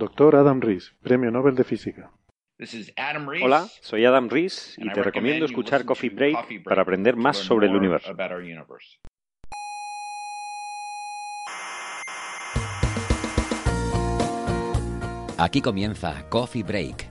Doctor Adam Rees, Premio Nobel de Física. Hola, soy Adam Rees y te recomiendo escuchar Coffee Break para aprender más sobre el universo. Aquí comienza Coffee Break,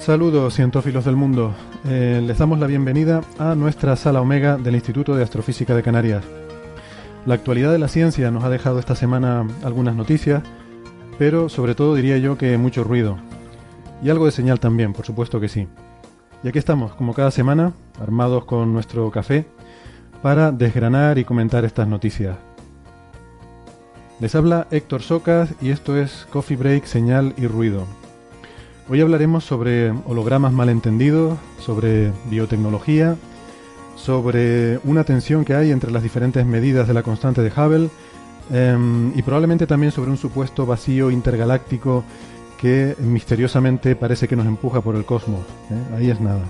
Saludos, cientófilos del mundo. Eh, les damos la bienvenida a nuestra sala Omega del Instituto de Astrofísica de Canarias. La actualidad de la ciencia nos ha dejado esta semana algunas noticias, pero sobre todo diría yo que mucho ruido. Y algo de señal también, por supuesto que sí. Y aquí estamos, como cada semana, armados con nuestro café, para desgranar y comentar estas noticias. Les habla Héctor Socas y esto es Coffee Break, Señal y Ruido. Hoy hablaremos sobre hologramas malentendidos, sobre biotecnología, sobre una tensión que hay entre las diferentes medidas de la constante de Hubble em, y probablemente también sobre un supuesto vacío intergaláctico que misteriosamente parece que nos empuja por el cosmos. ¿eh? Ahí es nada.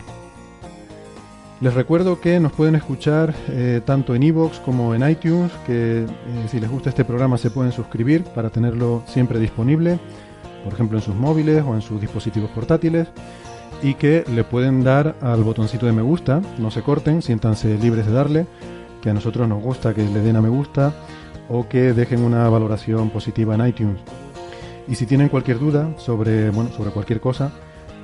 Les recuerdo que nos pueden escuchar eh, tanto en iVoox como en iTunes, que eh, si les gusta este programa se pueden suscribir para tenerlo siempre disponible, por ejemplo en sus móviles o en sus dispositivos portátiles, y que le pueden dar al botoncito de me gusta, no se corten, siéntanse libres de darle, que a nosotros nos gusta que le den a me gusta o que dejen una valoración positiva en iTunes. Y si tienen cualquier duda sobre, bueno, sobre cualquier cosa,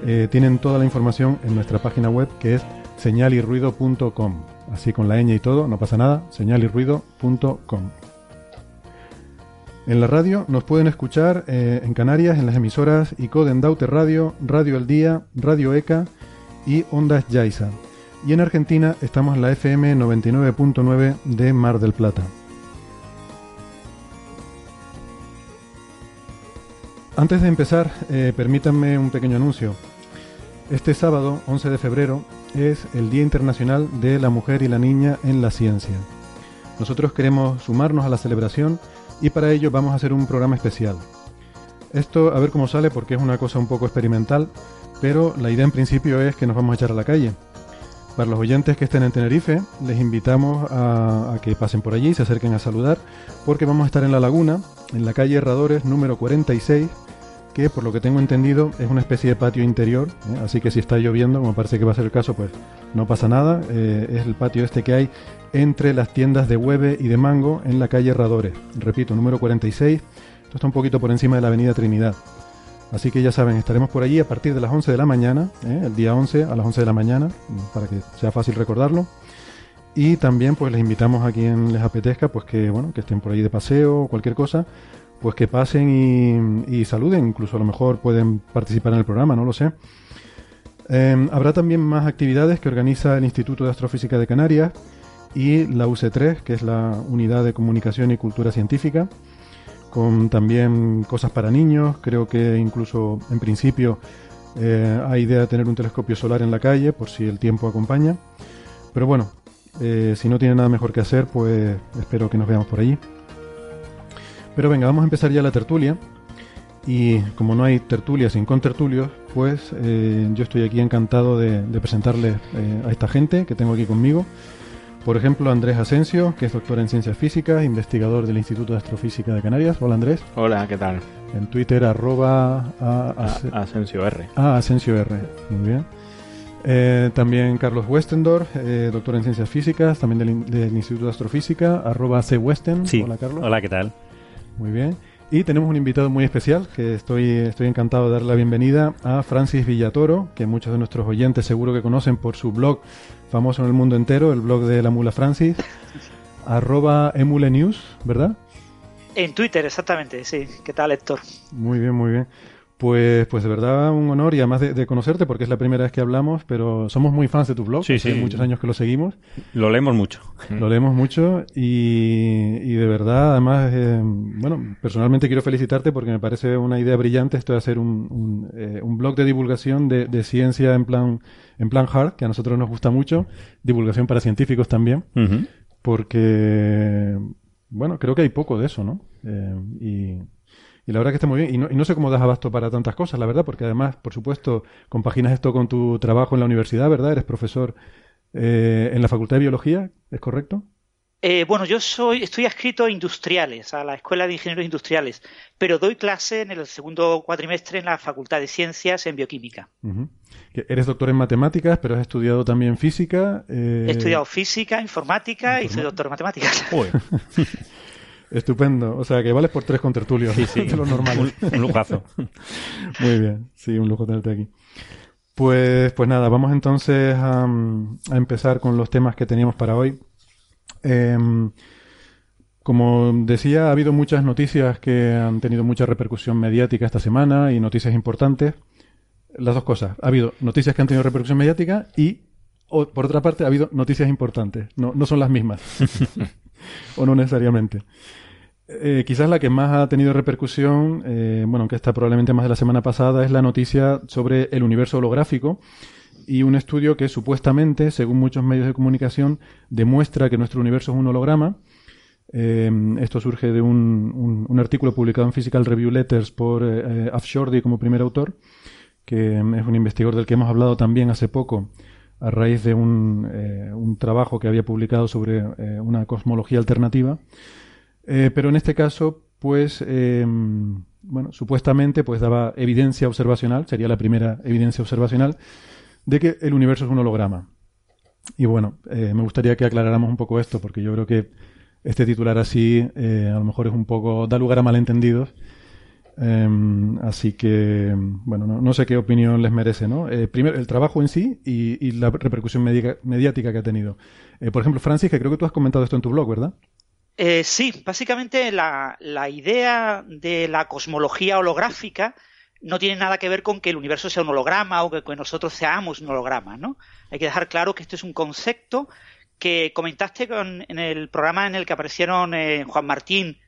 eh, tienen toda la información en nuestra página web que es señalirruido.com. Así con la ñ y todo, no pasa nada, señalirruido.com. En la radio nos pueden escuchar eh, en Canarias en las emisoras ICODEN Daute Radio, Radio El Día, Radio ECA y Ondas Yaiza. Y en Argentina estamos en la FM 99.9 de Mar del Plata. Antes de empezar, eh, permítanme un pequeño anuncio. Este sábado, 11 de febrero, es el Día Internacional de la Mujer y la Niña en la Ciencia. Nosotros queremos sumarnos a la celebración y para ello vamos a hacer un programa especial. Esto a ver cómo sale porque es una cosa un poco experimental, pero la idea en principio es que nos vamos a echar a la calle. Para los oyentes que estén en Tenerife, les invitamos a, que pasen por allí, se acerquen a saludar, porque vamos a estar en la laguna, en la calle Herradores número 46, que por lo que tengo entendido es una especie de patio interior, ¿eh? así que si está lloviendo, como parece que va a ser el caso, pues no pasa nada. Eh, es el patio este que hay entre las tiendas de Hueve y de Mango en la calle Herradores. Repito, número 46. Esto está un poquito por encima de la avenida Trinidad. Así que ya saben, estaremos por allí a partir de las 11 de la mañana, ¿eh? el día 11 a las 11 de la mañana, para que sea fácil recordarlo. Y también pues les invitamos a quien les apetezca, pues que bueno, que estén por ahí de paseo o cualquier cosa, pues que pasen y, saluden, incluso a lo mejor pueden participar en el programa, no lo sé. Eh, habrá también más actividades que organiza el Instituto de Astrofísica de Canarias y la UC3, que es la Unidad de Comunicación y Cultura Científica, con también cosas para niños. Creo que incluso en principio eh, hay idea de tener un telescopio solar en la calle, por si el tiempo acompaña. Pero bueno, eh, si no tiene nada mejor que hacer, pues espero que nos veamos por allí. Pero venga, vamos a empezar ya la tertulia. Y como no hay tertulia sin contertulios, pues eh, yo estoy aquí encantado de, de presentarles eh, a esta gente que tengo aquí conmigo. Por ejemplo, Andrés Asensio, que es doctor en ciencias físicas, investigador del Instituto de Astrofísica de Canarias. Hola Andrés. Hola, ¿qué tal? En Twitter, arroba a- A- Ase- Asensio R. ah, Asensio R. Muy bien. Eh, también Carlos Westendorf, eh, doctor en ciencias físicas, también del, Instituto de Astrofísica, arroba cwesten. Sí. Hola, Carlos. Hola, ¿qué tal? Muy bien. Y tenemos un invitado muy especial, que estoy, estoy encantado de darle la bienvenida a Francis Villatoro, que muchos de nuestros oyentes seguro que conocen por su blog famoso en el mundo entero, el blog de la mula Francis, arroba emule news, ¿verdad? En Twitter, exactamente, sí. ¿Qué tal, Héctor? Muy bien, muy bien. Pues, pues de verdad un honor y además de, conocerte porque es la primera vez que hablamos, pero somos muy fans de tu blog. Sí, sí. muchos años que lo seguimos. Lo leemos mucho. Lo leemos mucho y, y de verdad, además, eh, bueno, personalmente quiero felicitarte porque me parece una idea brillante esto de hacer un, un, eh, un blog de divulgación de, de, ciencia en plan, en plan hard, que a nosotros nos gusta mucho, divulgación para científicos también, porque, bueno, creo que hay poco de eso, ¿no? Eh, y y la verdad que está muy bien. Y no, y no sé cómo das abasto para tantas cosas, la verdad, porque además, por supuesto, compaginas esto con tu trabajo en la universidad, ¿verdad? Eres profesor eh, en la Facultad de Biología, ¿es correcto? Eh, bueno, yo soy, estoy adscrito a industriales, a la Escuela de Ingenieros Industriales, pero doy clase en el segundo cuatrimestre en la Facultad de Ciencias en Bioquímica. Eres doctor en matemáticas, pero has estudiado también física. Eh... He estudiado física, informática y soy doctor en matemáticas. Estupendo. O sea, que vales por tres con tertulio. Sí, sí. de lo normal. Un, lujazo. Muy bien. Sí, un lujo tenerte aquí. Pues, pues nada, vamos entonces a, a empezar con los temas que teníamos para hoy. Eh, como decía, ha habido muchas noticias que han tenido mucha repercusión mediática esta semana y noticias importantes. Las dos cosas. Ha habido noticias que han tenido repercusión mediática y, o, por otra parte, ha habido noticias importantes. No, no son las mismas. o no necesariamente. Eh, quizás la que más ha tenido repercusión, eh, bueno, aunque está probablemente más de la semana pasada, es la noticia sobre el universo holográfico y un estudio que supuestamente, según muchos medios de comunicación, demuestra que nuestro universo es un holograma. Eh, esto surge de un, un, un, artículo publicado en Physical Review Letters por Afshordy como primer autor, que es un investigador del que hemos hablado también hace poco a raíz de un, eh, un trabajo que había publicado sobre eh, una cosmología alternativa. Eh, pero en este caso, pues, bueno, supuestamente, pues daba evidencia observacional, sería la primera evidencia observacional, de que el universo es un holograma. Y bueno, me gustaría que aclaráramos un poco esto, porque yo creo que este titular así a lo mejor es un poco, da lugar a malentendidos Um, así que, bueno, no, no, sé qué opinión les merece, ¿no? Eh, primero, el trabajo en sí y, y la repercusión mediática que ha tenido. Eh, por ejemplo, Francis, que creo que tú has comentado esto en tu blog, ¿verdad? Eh, sí, básicamente la, la, idea de la cosmología holográfica no tiene nada que ver con que el universo sea un holograma o que, que nosotros seamos un holograma, ¿no? Hay que dejar claro que esto es un concepto que comentaste con, en el programa en el que aparecieron eh, Juan Martín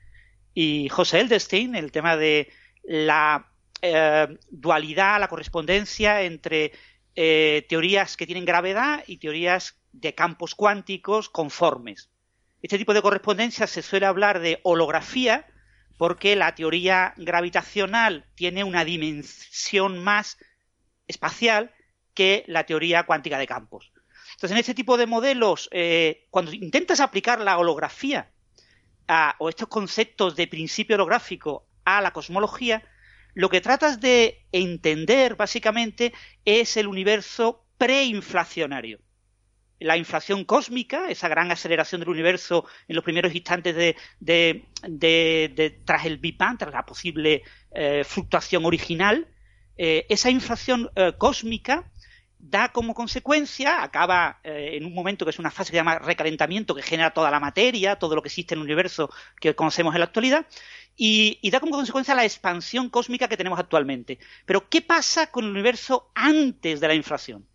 y José Eldestein, el tema de la eh, dualidad, la correspondencia entre eh, teorías que tienen gravedad y teorías de campos cuánticos conformes. Este tipo de correspondencia se suele hablar de holografía porque la teoría gravitacional tiene una dimensión más espacial que la teoría cuántica de campos. Entonces, en este tipo de modelos, eh, cuando intentas aplicar la holografía a, o estos conceptos de principio holográfico a la cosmología, lo que tratas de entender básicamente es el universo preinflacionario. La inflación cósmica, esa gran aceleración del universo en los primeros instantes de, de, de, tras el Big Bang, tras la posible eh, fluctuación original, eh, esa inflación eh, cósmica da como consecuencia, acaba eh, en un momento que es una fase que se llama recalentamiento, que genera toda la materia, todo lo que existe en el universo que conocemos en la actualidad, y, da como consecuencia la expansión cósmica que tenemos actualmente. Pero, ¿qué pasa con el universo antes de la inflación?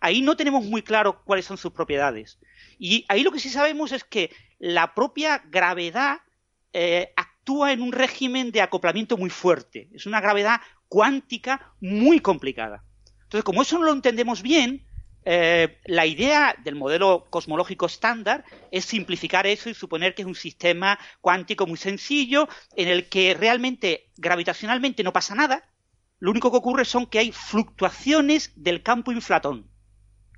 Ahí no tenemos muy claro cuáles son sus propiedades. Y ahí lo que sí sabemos es que la propia gravedad eh, actúa en un régimen de acoplamiento muy fuerte. Es una gravedad cuántica muy complicada. Entonces, como eso no lo entendemos bien, eh, la idea del modelo cosmológico estándar es simplificar eso y suponer que es un sistema cuántico muy sencillo en el que realmente gravitacionalmente no pasa nada. Lo único que ocurre son que hay fluctuaciones del campo inflatón.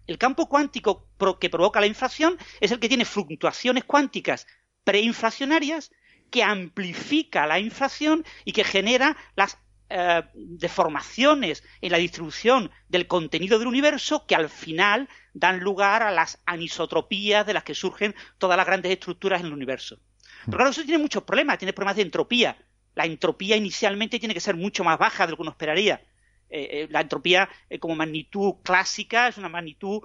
El campo cuántico que provoca la inflación es el que tiene fluctuaciones cuánticas preinflacionarias que amplifica la inflación y que genera las eh, deformaciones en la distribución del contenido del universo que al final dan lugar a las anisotropías de las que surgen todas las grandes estructuras en el universo. Pero claro, eso tiene muchos problemas, tiene problemas de entropía. La entropía inicialmente tiene que ser mucho más baja de lo que uno esperaría. Eh, eh, la entropía como magnitud clásica es una magnitud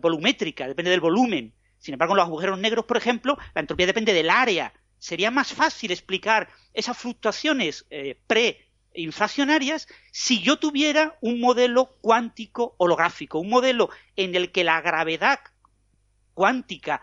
volumétrica, depende del volumen. Sin embargo, en los agujeros negros, por ejemplo, la entropía depende del área. Sería más fácil explicar esas fluctuaciones pre-inflacionarias si yo tuviera un modelo cuántico holográfico, un modelo en el que la gravedad cuántica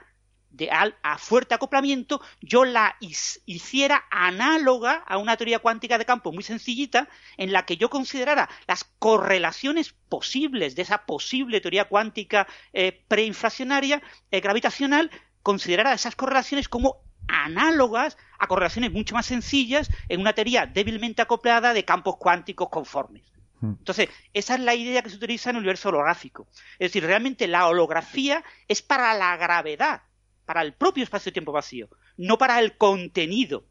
de a fuerte acoplamiento, yo la hiciera análoga a una teoría cuántica de campo muy sencillita, en la que yo considerara las correlaciones posibles de esa posible teoría cuántica eh, preinflacionaria eh, gravitacional, considerara esas correlaciones como análogas a correlaciones mucho más sencillas en una teoría débilmente acoplada de campos cuánticos conformes. Hmm. Entonces, esa es la idea que se utiliza en el universo holográfico. Es decir, realmente la holografía es para la gravedad, para el propio espacio-tiempo vacío, no para el contenido.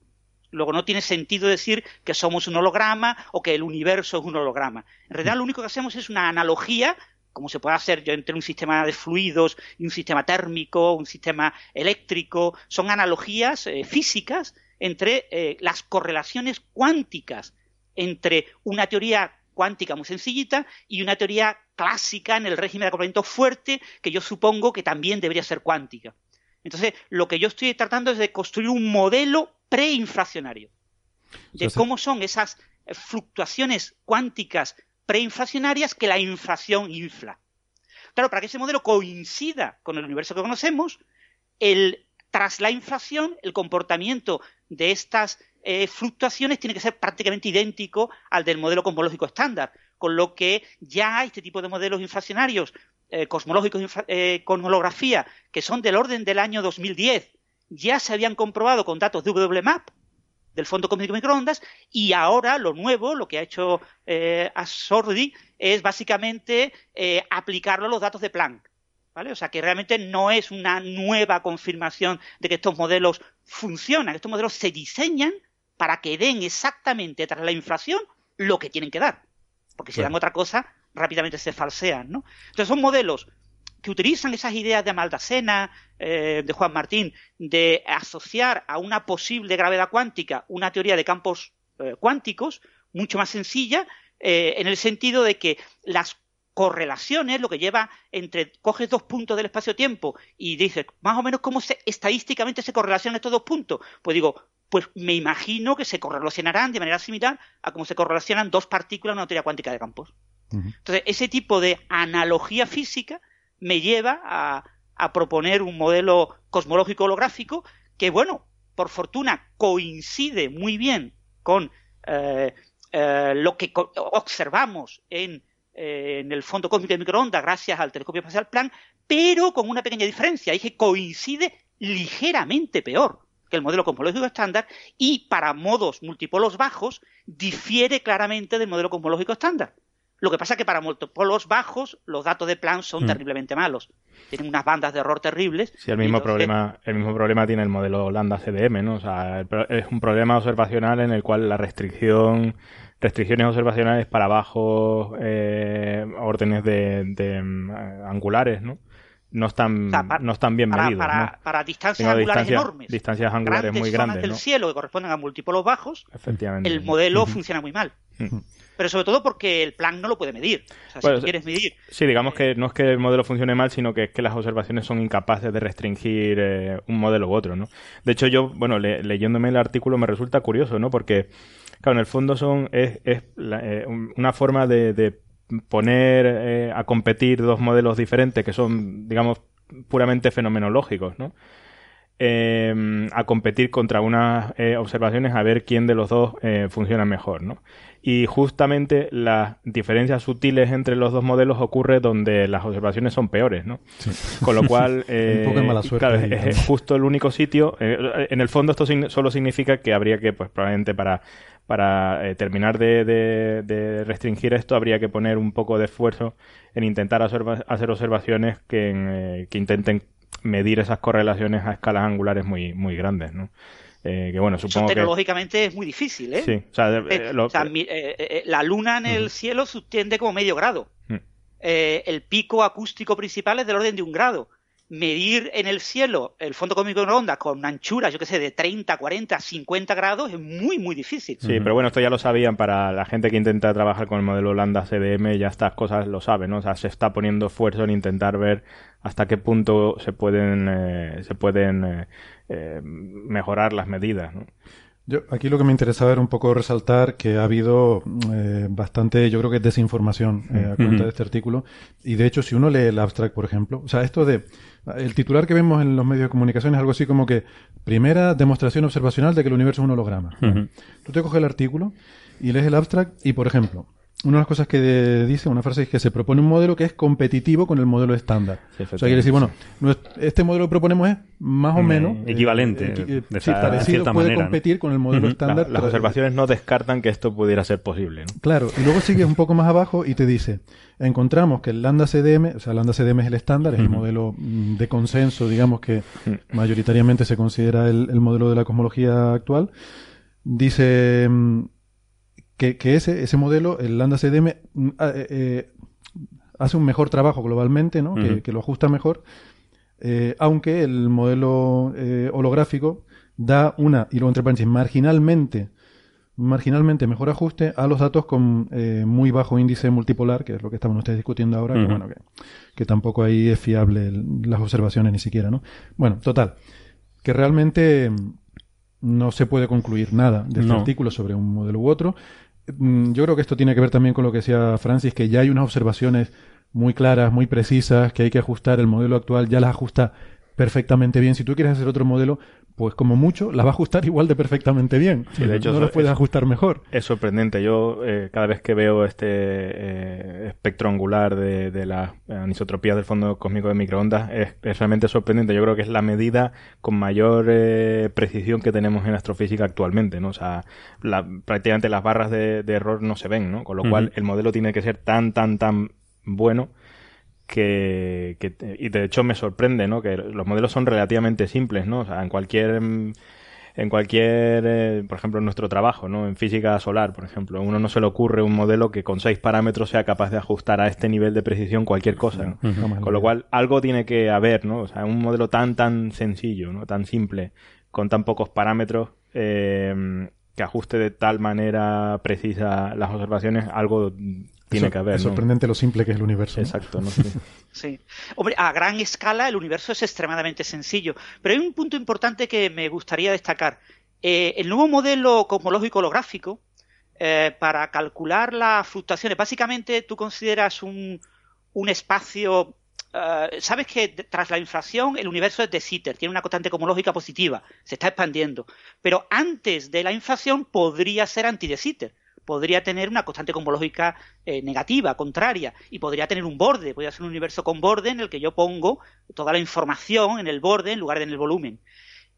Luego no tiene sentido decir que somos un holograma o que el universo es un holograma. En realidad lo único que hacemos es una analogía, como se puede hacer entre un sistema de fluidos y un sistema térmico, un sistema eléctrico. Son analogías eh, físicas entre eh, las correlaciones cuánticas entre una teoría cuántica muy sencillita y una teoría clásica en el régimen de acoplamiento fuerte que yo supongo que también debería ser cuántica. Entonces, lo que yo estoy tratando es de construir un modelo preinflacionario de cómo son esas fluctuaciones cuánticas preinflacionarias que la inflación infla. Claro, para que ese modelo coincida con el universo que conocemos, el, tras la inflación, el comportamiento de estas eh, fluctuaciones tiene que ser prácticamente idéntico al del modelo cosmológico estándar, con lo que ya este tipo de modelos inflacionarios eh, cosmológicos eh, con holografía que son del orden del año 2010 ya se habían comprobado con datos de WMAP del Fondo Cósmico de Microondas y ahora lo nuevo, lo que ha hecho eh, Asordi es básicamente eh, aplicarlo a los datos de Planck. ¿Vale? O sea que realmente no es una nueva confirmación de que estos modelos funcionan, estos modelos se diseñan para que den exactamente tras la inflación lo que tienen que dar. Porque si dan otra cosa, rápidamente se falsean, ¿no? Entonces son modelos que utilizan esas ideas de Maldacena, eh, de Juan Martín, de asociar a una posible gravedad cuántica una teoría de campos eh, cuánticos mucho más sencilla, eh, en el sentido de que las correlaciones, lo que lleva entre, coges dos puntos del espacio-tiempo y dices, más o menos cómo se, estadísticamente se correlacionan estos dos puntos. Pues digo, pues me imagino que se correlacionarán de manera similar a cómo se correlacionan dos partículas en una teoría cuántica de campos. Entonces, ese tipo de analogía física me lleva a, proponer un modelo cosmológico holográfico que, bueno, por fortuna coincide muy bien con eh, eh, lo que observamos en, eh, en, el fondo cósmico de microondas gracias al telescopio espacial Planck, pero con una pequeña diferencia, y que coincide ligeramente peor que el modelo cosmológico estándar y para modos multipolos bajos difiere claramente del modelo cosmológico estándar. Lo que pasa es que para multipolos bajos los datos de Planck son mm. terriblemente malos. Tienen unas bandas de error terribles. Sí, el mismo, problema, el mismo problema tiene el modelo lambda CDM, ¿no? O sea, es un problema observacional en el cual la restricción restricciones observacionales para bajos eh, órdenes de, mm, angulares, ¿no? no están, no están bien medidos. Para, distancias angulares enormes. Distancias angulares muy grandes. del cielo que corresponden a múltiplos bajos, Efectivamente. el modelo funciona muy mal. Pero sobre todo porque el plan no lo puede medir. O sea, si quieres medir. Sí, digamos que no es que el modelo funcione mal, sino que es que las observaciones son incapaces de restringir eh, un modelo u otro, ¿no? De hecho, yo, bueno, leyéndome el artículo me resulta curioso, ¿no? Porque, claro, en el fondo son es, es eh, una forma de poner eh, a competir dos modelos diferentes que son, digamos, puramente fenomenológicos, ¿no? Em, a competir contra unas eh, observaciones a ver quién de los dos eh, funciona mejor, ¿no? Y justamente las diferencias sutiles entre los dos modelos ocurre donde las observaciones son peores, ¿no? Con lo cual, es, justo el único sitio. en el fondo esto solo significa que habría que, pues probablemente para para eh, terminar de, restringir esto habría que poner un poco de esfuerzo en intentar hacer observaciones eh, que, intenten medir esas correlaciones a escalas angulares muy, muy grandes, ¿no? Eh, que bueno, supongo Eso tecnológicamente es muy difícil, ¿eh? Sí, o sea, la luna en el cielo subtiende como medio grado. Mm. el pico acústico principal es del orden de un grado medir en el cielo el fondo cósmico de ondas con una anchura, yo qué sé, de 30, 40, 50 grados es muy, muy difícil. Sí, pero bueno, esto ya lo sabían para la gente que intenta trabajar con el modelo Lambda CDM, ya estas cosas lo saben, ¿no? O sea, se está poniendo esfuerzo en intentar ver hasta qué punto se pueden, eh, se pueden eh, eh, mejorar las medidas, ¿no? Yo, aquí lo que me interesaba era un poco resaltar que ha habido eh, bastante, yo creo que desinformación eh, a cuenta de este artículo. Y de hecho, si uno lee el abstract, por ejemplo, o sea, esto de. El titular que vemos en los medios de comunicación es algo así como que primera demostración observacional de que el universo es un holograma. Tú te coges el artículo y lees el abstract y, por ejemplo, una de las cosas que dice, una frase es que se propone un modelo que es competitivo con el modelo estándar. o sea, quiere decir, bueno, este modelo que proponemos es más o mm, menos... Equivalente. Eh, de sí, parecido, puede competir con el modelo estándar. las observaciones no descartan que esto pudiera ser posible. Claro, y luego sigue un poco más abajo y te dice, encontramos que el lambda CDM, o sea, lambda CDM es el estándar, es el modelo mm, de consenso, digamos, que mayoritariamente se considera el, el modelo de la cosmología actual. Dice mm, que, ese, ese modelo, el Lambda CDM, mm, ah, eh, eh, hace un mejor trabajo globalmente, ¿no? que, lo ajusta mejor, eh, aunque el modelo holográfico da una, y luego entre paréntesis, marginalmente, marginalmente mejor ajuste a los datos con muy bajo índice multipolar, que es lo que estamos ustedes discutiendo ahora, que, bueno, que, tampoco ahí es fiable las observaciones ni siquiera, ¿no? Bueno, total, que realmente no se puede concluir nada de este artículo sobre un modelo u otro. Mm, yo creo que esto tiene que ver también con lo que decía Francis, que ya hay unas observaciones muy claras, muy precisas, que hay que ajustar. El modelo actual ya las ajusta perfectamente bien. Si tú quieres hacer otro modelo, pues como mucho, la va a ajustar igual de perfectamente bien. Sí, de hecho, no lo puedes ajustar mejor. Es sorprendente. Yo eh, cada vez que veo este eh, espectro angular de, la anisotropía del fondo cósmico de microondas, es, realmente sorprendente. Yo creo que es la medida con mayor eh, precisión que tenemos en astrofísica actualmente, ¿no? O sea, prácticamente las barras de, error no se ven, ¿no? Con lo cual el modelo tiene que ser tan, tan, tan bueno que, y de hecho me sorprende, ¿no? Que los modelos son relativamente simples, ¿no? O sea, en cualquier en cualquier, eh, por ejemplo, en nuestro trabajo, ¿no? En física solar, por ejemplo, uno no se le ocurre un modelo que con seis parámetros sea capaz de ajustar a este nivel de precisión cualquier cosa, Con lo cual, algo tiene que haber, ¿no? O sea, un modelo tan, tan sencillo, ¿no? Tan simple, con tan pocos parámetros, eh, que ajuste de tal manera precisa las observaciones, algo tiene que haber. Es sorprendente lo simple que es el universo. Exacto, ¿no? sí. Hombre, a gran escala el universo es extremadamente sencillo. Pero hay un punto importante que me gustaría destacar. Eh, el nuevo modelo cosmológico holográfico, eh, para calcular las fluctuaciones, básicamente tú consideras un, un espacio. Eh, sabes que tras la inflación el universo es de Sitter, tiene una constante cosmológica positiva, se está expandiendo. Pero antes de la inflación podría ser anti de Sitter podría tener una constante cosmológica eh, negativa, contraria, y podría tener un borde, podría ser un universo con borde en el que yo pongo toda la información en el borde en lugar de en el volumen.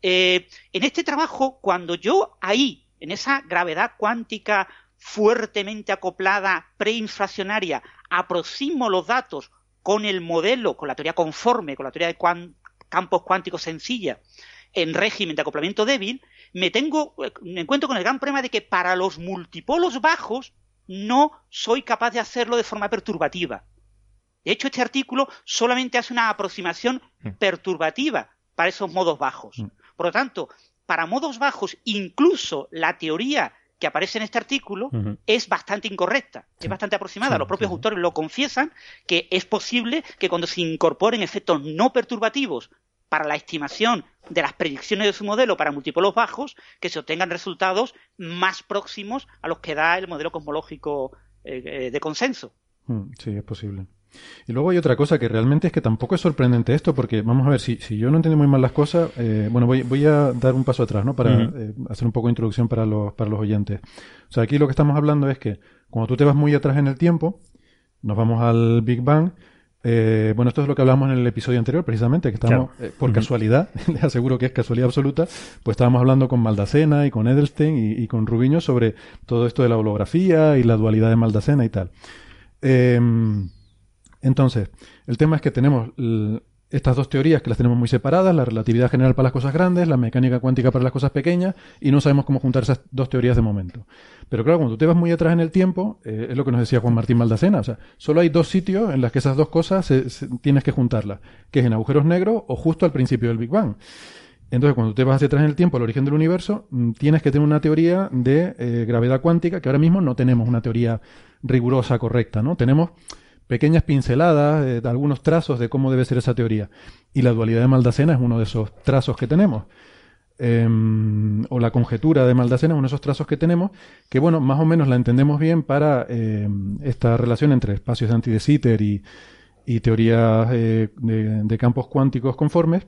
Eh, en este trabajo, cuando yo ahí, en esa gravedad cuántica fuertemente acoplada, preinflacionaria, aproximo los datos con el modelo, con la teoría conforme, con la teoría de campos cuánticos sencilla, en régimen de acoplamiento débil, me tengo, me encuentro con el gran problema de que para los multipolos bajos no soy capaz de hacerlo de forma perturbativa. De hecho, este artículo solamente hace una aproximación mm. perturbativa para esos modos bajos. Mm. Por lo tanto, para modos bajos, incluso la teoría que aparece en este artículo es bastante incorrecta, es bastante aproximada. Los propios autores lo confiesan, que es posible que cuando se incorporen efectos no perturbativos para la estimación de las predicciones de su modelo para múltiplos bajos, que se obtengan resultados más próximos a los que da el modelo cosmológico eh, eh, de consenso. Mm, sí, es posible. Y luego hay otra cosa que realmente es que tampoco es sorprendente esto, porque vamos a ver, si, si yo no entiendo muy mal las cosas, eh, bueno, voy, voy a dar un paso atrás, ¿no? Para hacer un poco de introducción para los, para los oyentes. O sea, aquí lo que estamos hablando es que cuando tú te vas muy atrás en el tiempo, nos vamos al Big Bang, eh, bueno, esto es lo que hablamos en el episodio anterior, precisamente, que estábamos, eh, por casualidad, les aseguro que es casualidad absoluta, pues estábamos hablando con Maldacena y con Edelstein y, con Rubiño sobre todo esto de la holografía y la dualidad de Maldacena y tal. Em, entonces, el tema es que tenemos estas dos teorías que las tenemos muy separadas, la relatividad general para las cosas grandes, la mecánica cuántica para las cosas pequeñas, y no sabemos cómo juntar esas dos teorías de momento. Pero claro, cuando tú te vas muy atrás en el tiempo, eh, es lo que nos decía Juan Martín Maldacena, o sea, solo hay dos sitios en los que esas dos cosas tienes que juntarlas, que es en agujeros negros o justo al principio del Big Bang. Entonces, cuando te vas hacia atrás en el tiempo, al origen del universo, mm, tienes que tener una teoría de eh, gravedad cuántica, que ahora mismo no tenemos una teoría rigurosa, correcta, ¿no? Tenemos pequeñas pinceladas, eh, algunos trazos de cómo debe ser esa teoría. Y la dualidad de Maldacena es uno de esos trazos que tenemos. Em, o la conjetura de Maldacena es uno de esos trazos que tenemos, que bueno, más o menos la entendemos bien para em, esta relación entre espacios de anti de Sitter y, teorías eh, de, campos cuánticos conformes.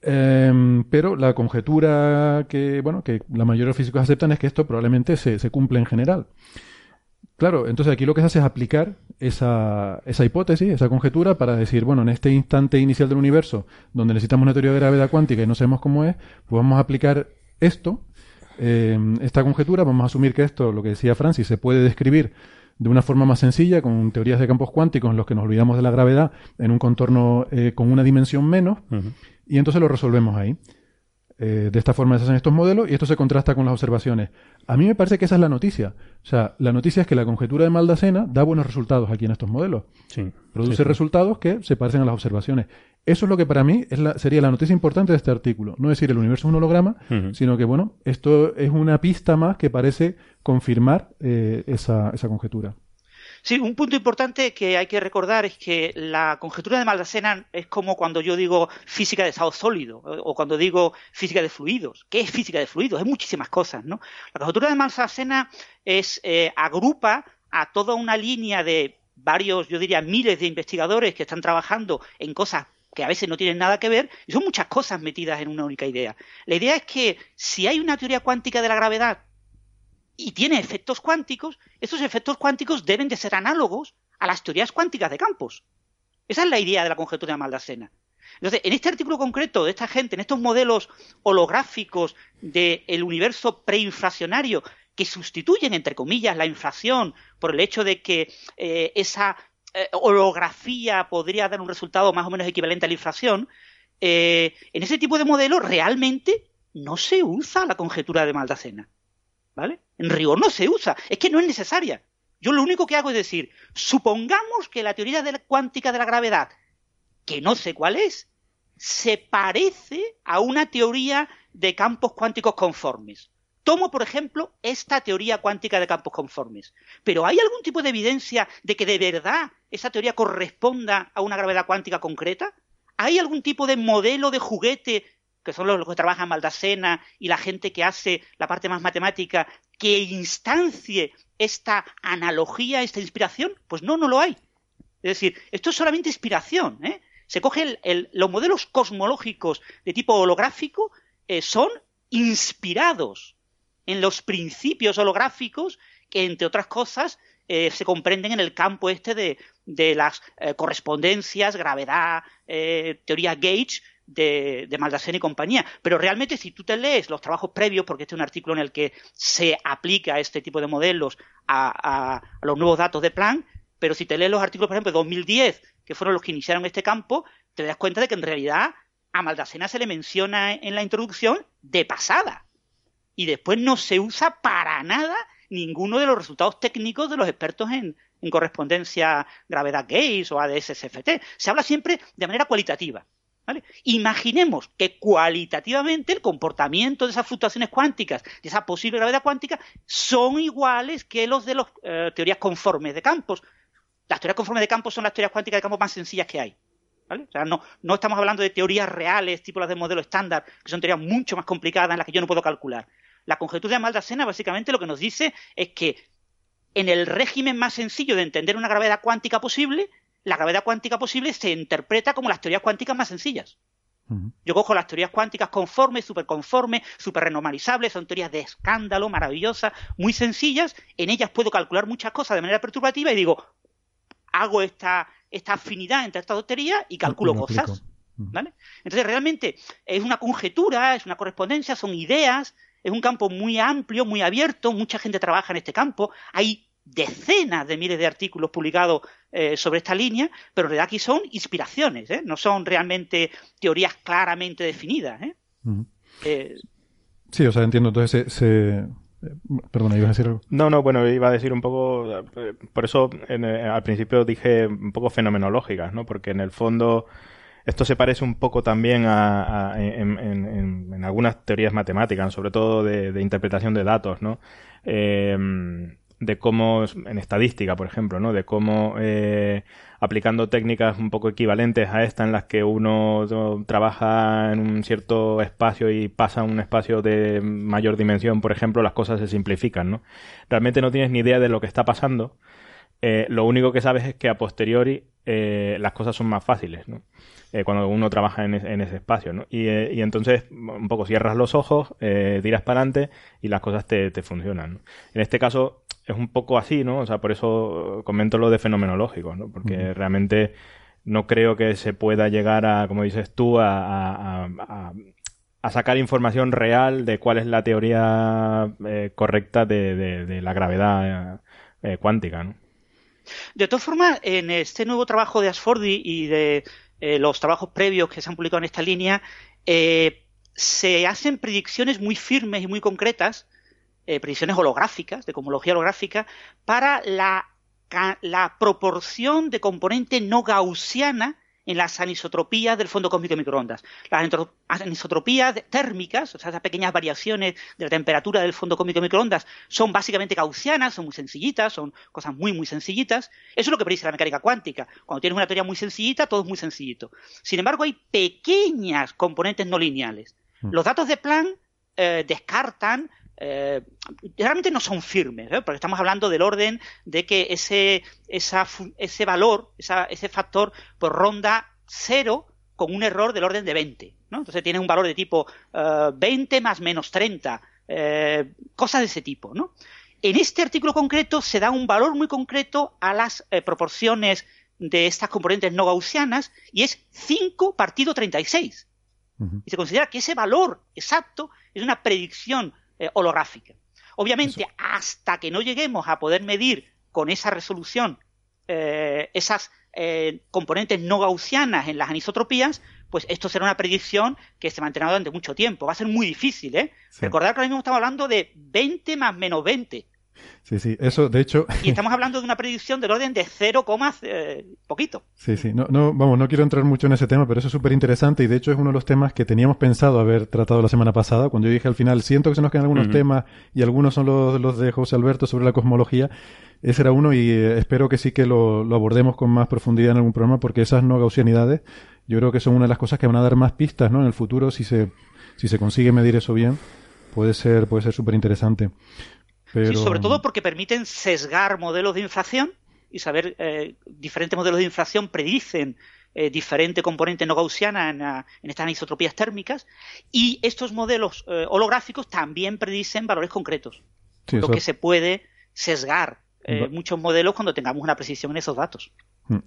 Em, pero la conjetura que, bueno, que la mayoría de los físicos aceptan es que esto probablemente se, se cumple en general. Claro, entonces aquí lo que se hace es aplicar esa, esa hipótesis, esa conjetura, para decir, bueno, en este instante inicial del universo, donde necesitamos una teoría de gravedad cuántica y no sabemos cómo es, pues vamos a aplicar esto, eh, esta conjetura, vamos a asumir que esto, lo que decía Francis, se puede describir de una forma más sencilla, con teorías de campos cuánticos en los que nos olvidamos de la gravedad en un contorno eh, con una dimensión menos, y entonces lo resolvemos ahí. Eh, de esta forma se hacen estos modelos y esto se contrasta con las observaciones. A mí me parece que esa es la noticia. O sea, la noticia es que la conjetura de Maldacena da buenos resultados aquí en estos modelos. Sí, Produce resultados que se parecen a las observaciones. Eso es lo que para mí es la, sería la noticia importante de este artículo. No decir el universo es un holograma, sino que, bueno, esto es una pista más que parece confirmar eh, esa, esa conjetura. Sí, un punto importante que hay que recordar es que la conjetura de Maldacena es como cuando yo digo física de estado sólido o cuando digo física de fluidos. ¿Qué es física de fluidos? Hay muchísimas cosas, ¿no? La conjetura de Maldacena es eh, agrupa a toda una línea de varios, yo diría, miles de investigadores que están trabajando en cosas que a veces no tienen nada que ver, y son muchas cosas metidas en una única idea. La idea es que si hay una teoría cuántica de la gravedad y tiene efectos cuánticos, esos efectos cuánticos deben de ser análogos a las teorías cuánticas de campos. Esa es la idea de la conjetura de Maldacena. Entonces, en este artículo concreto de esta gente, en estos modelos holográficos del universo preinflacionario, que sustituyen, entre comillas, la inflación por el hecho de que eh, esa eh, holografía podría dar un resultado más o menos equivalente a la inflación, eh, en ese tipo de modelos realmente no se usa la conjetura de Maldacena. ¿Vale? En rigor no se usa, es que no es necesaria. Yo lo único que hago es decir, supongamos que la teoría cuántica de la gravedad, que no sé cuál es, se parece a una teoría de campos cuánticos conformes. Tomo, por ejemplo, esta teoría cuántica de campos conformes. Pero ¿hay algún tipo de evidencia de que de verdad esa teoría corresponda a una gravedad cuántica concreta? ¿Hay algún tipo de modelo de juguete que son los, que trabajan Maldacena y la gente que hace la parte más matemática, que instancie esta analogía, esta inspiración? Pues no, no lo hay. Es decir, esto es solamente inspiración. ¿eh? Se cogen los modelos cosmológicos de tipo holográfico, eh, son inspirados en los principios holográficos que, entre otras cosas, eh, se comprenden en el campo este de, las correspondencias, gravedad, teoría Gauge, de, de y compañía. Pero realmente si tú te lees los trabajos previos, porque este es un artículo en el que se aplica este tipo de modelos a, los nuevos datos de plan, pero si te lees los artículos, por ejemplo, de 2010, que fueron los que iniciaron este campo, te das cuenta de que en realidad a Maldacena se le menciona en la introducción de pasada. Y después no se usa para nada ninguno de los resultados técnicos de los expertos en, en correspondencia gravedad Gauge o ADS-CFT. Se habla siempre de manera cualitativa. Imaginemos que cualitativamente el comportamiento de esas fluctuaciones cuánticas, de esa posible gravedad cuántica, son iguales que los de las eh, teorías conformes de campos. Las teorías conformes de campos son las teorías cuánticas de campos más sencillas que hay. O sea, no, no estamos hablando de teorías reales, tipo las del modelo estándar, que son teorías mucho más complicadas en las que yo no puedo calcular. La conjetura de Maldacena básicamente lo que nos dice es que en el régimen más sencillo de entender una gravedad cuántica posible, la gravedad cuántica posible se interpreta como las teorías cuánticas más sencillas. Yo cojo las teorías cuánticas conformes, superconformes, super renormalizables, son teorías de escándalo, maravillosas, muy sencillas. En ellas puedo calcular muchas cosas de manera perturbativa y digo, hago esta, esta afinidad entre estas dos teorías y calculo cosas. ¿vale? Entonces, realmente es una conjetura, es una correspondencia, son ideas, es un campo muy amplio, muy abierto, mucha gente trabaja en este campo. Hay decenas de miles de artículos publicados eh, sobre esta línea, pero en realidad aquí son inspiraciones, ¿eh? no son realmente teorías claramente definidas. ¿eh? sí, o sea, entiendo. Entonces, se, Perdona, ¿ibas a decir algo? No, no, bueno, iba a decir un poco, por eso al principio dije un poco fenomenológicas, ¿no? Porque en el fondo esto se parece un poco también a, en, algunas teorías matemáticas, sobre todo de, interpretación de datos, ¿no? Eh, de cómo, en estadística, por ejemplo, ¿no? De cómo eh, aplicando técnicas un poco equivalentes a esta en las que uno trabaja en un cierto espacio y pasa a un espacio de mayor dimensión, por ejemplo, las cosas se simplifican, ¿no? Realmente no tienes ni idea de lo que está pasando. Eh, lo único que sabes es que a posteriori las cosas son más fáciles, ¿no? Eh, cuando uno trabaja en, ese espacio, ¿no? Eh, y, entonces, un poco cierras los ojos, eh, tiras para adelante y las cosas te, funcionan. En este caso es un poco así, ¿no? O sea, por eso comento lo de fenomenológico, ¿no? Porque realmente no creo que se pueda llegar a, como dices tú, a, sacar información real de cuál es la teoría correcta de, la gravedad cuántica, ¿no? De todas formas, en este nuevo trabajo de Asfordi y de eh, los trabajos previos que se han publicado en esta línea, eh, se hacen predicciones muy firmes y muy concretas, eh, predicciones holográficas, de cosmología holográfica, para la, la proporción de componente no gaussiana en las anisotropías del fondo cósmico de microondas. Las anisotropías térmicas, o sea, esas pequeñas variaciones de la temperatura del fondo cósmico de microondas, son básicamente gaussianas, son muy sencillitas, son cosas muy, muy sencillitas. Eso es lo que predice la mecánica cuántica. Cuando tienes una teoría muy sencillita, todo es muy sencillito. Sin embargo, hay pequeñas componentes no lineales. Mm. Los datos de Planck eh, descartan eh, realmente no son firmes, ¿eh? porque estamos hablando del orden de que ese, ese valor, ese factor, pues ronda cero con un error del orden de 20. ¿no? Entonces tiene un valor de tipo 20 eh, más menos 30, cosas de ese tipo. ¿no? En este artículo concreto se da un valor muy concreto a las proporciones de estas componentes no gaussianas y es 5 partido 36. Y se considera que ese valor exacto es una predicción eh, holográfica. Obviamente, hasta que no lleguemos a poder medir con esa resolución eh, esas eh, componentes no gaussianas en las anisotropías, pues esto será una predicción que se mantendrá durante mucho tiempo. Va a ser muy difícil, ¿eh? Recordar que ahora mismo estamos hablando de 20 más menos 20. Sí, sí, eso de hecho. Y estamos hablando de una predicción del orden de 0, eh, poquito. Sí, sí, no, no, vamos, no quiero entrar mucho en ese tema, pero eso es súper interesante y de hecho es uno de los temas que teníamos pensado haber tratado la semana pasada, cuando yo dije al final, siento que se nos quedan algunos temas y algunos son los, los de José Alberto sobre la cosmología. Ese era uno y eh, espero que sí que lo, lo, abordemos con más profundidad en algún programa porque esas no gaussianidades yo creo que son una de las cosas que van a dar más pistas, ¿no? En el futuro, si se, si se consigue medir eso bien, puede ser, puede ser súper interesante. Sí, sobre todo porque permiten sesgar modelos de inflación y saber eh, diferentes modelos de inflación predicen eh, diferente componente no gaussiana en, estas anisotropías térmicas y estos modelos eh, holográficos también predicen valores concretos, lo que se puede sesgar eh, muchos modelos cuando tengamos una precisión en esos datos. Mm.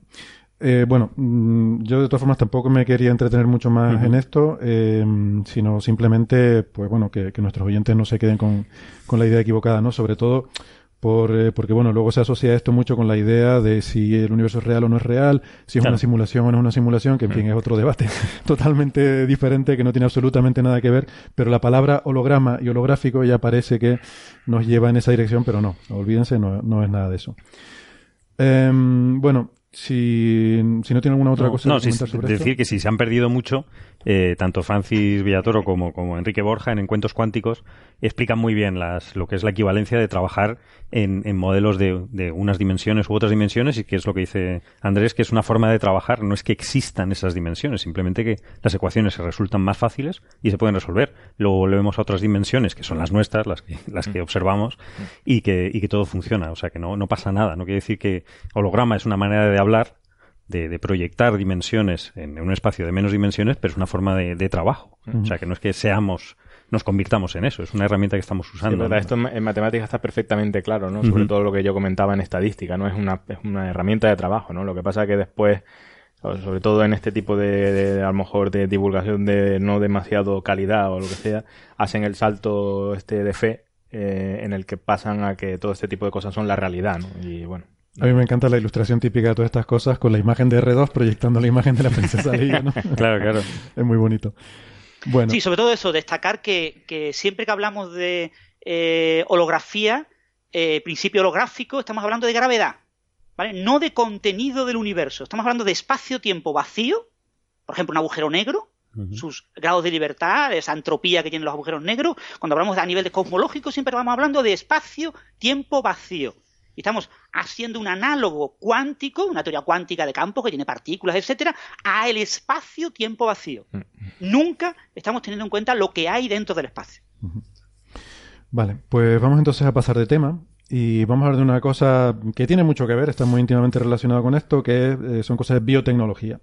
Eh, bueno, mm, yo de todas formas tampoco me quería entretener mucho más en esto, eh, sino simplemente, pues bueno, que, nuestros oyentes no se queden con, con, la idea equivocada, ¿no? Sobre todo por, eh, porque, bueno, luego se asocia esto mucho con la idea de si el universo es real o no es real, si es una simulación o no es una simulación, que en fin es otro debate totalmente diferente que no tiene absolutamente nada que ver, pero la palabra holograma y holográfico ya parece que nos lleva en esa dirección, pero no, olvídense, no, no es nada de eso. Em, bueno, si, si, no tiene alguna otra cosa no, que comentar sobre decir que si se han perdido mucho, eh, tanto Francis Villatoro como, como Enrique Borja en Encuentros Cuánticos explican muy bien las, lo que es la equivalencia de trabajar en, en modelos de, de, unas dimensiones u otras dimensiones y que es lo que dice Andrés, que es una forma de trabajar, no es que existan esas dimensiones, simplemente que las ecuaciones se resultan más fáciles y se pueden resolver. Luego volvemos a otras dimensiones, que son las nuestras, las que, las que mm. observamos, mm. y que, y que todo funciona, o sea que no, no pasa nada. No quiere decir que holograma es una manera de hablar de, proyectar dimensiones en un espacio de menos dimensiones, pero es una forma de, trabajo. O sea, que no es que seamos nos convirtamos en eso. Es una herramienta que estamos usando. Esto en matemáticas está perfectamente claro, ¿no? Sobre todo lo que yo comentaba en estadística, ¿no? Es una, es una herramienta de trabajo, ¿no? Lo que pasa es que después, sobre todo en este tipo de, de, a lo mejor, de divulgación de no demasiado calidad o lo que sea, hacen el salto este de fe eh, en el que pasan a que todo este tipo de cosas son la realidad, ¿no? Y bueno. A mí me encanta la ilustración típica de todas estas cosas con la imagen de R2 proyectando la imagen de la princesa Leia, ¿no? claro, claro. Es muy bonito. Bueno. Sí, sobre todo eso, destacar que, que siempre que hablamos de eh, holografía, eh, principio holográfico, estamos hablando de gravedad, ¿vale? No de contenido del universo. Estamos hablando de espacio-tiempo vacío, por ejemplo, un agujero negro, sus grados de libertad, esa entropía que tienen los agujeros negros. Cuando hablamos de, a nivel de cosmológico, siempre estamos hablando de espacio-tiempo vacío. Y estamos haciendo un análogo cuántico, una teoría cuántica de campo que tiene partículas, etcétera, a el espacio-tiempo vacío. Nunca estamos teniendo en cuenta lo que hay dentro del espacio. Vale, pues vamos entonces a pasar de tema y vamos a hablar de una cosa que tiene mucho que ver, está muy íntimamente relacionado con esto, que eh, son cosas de biotecnología.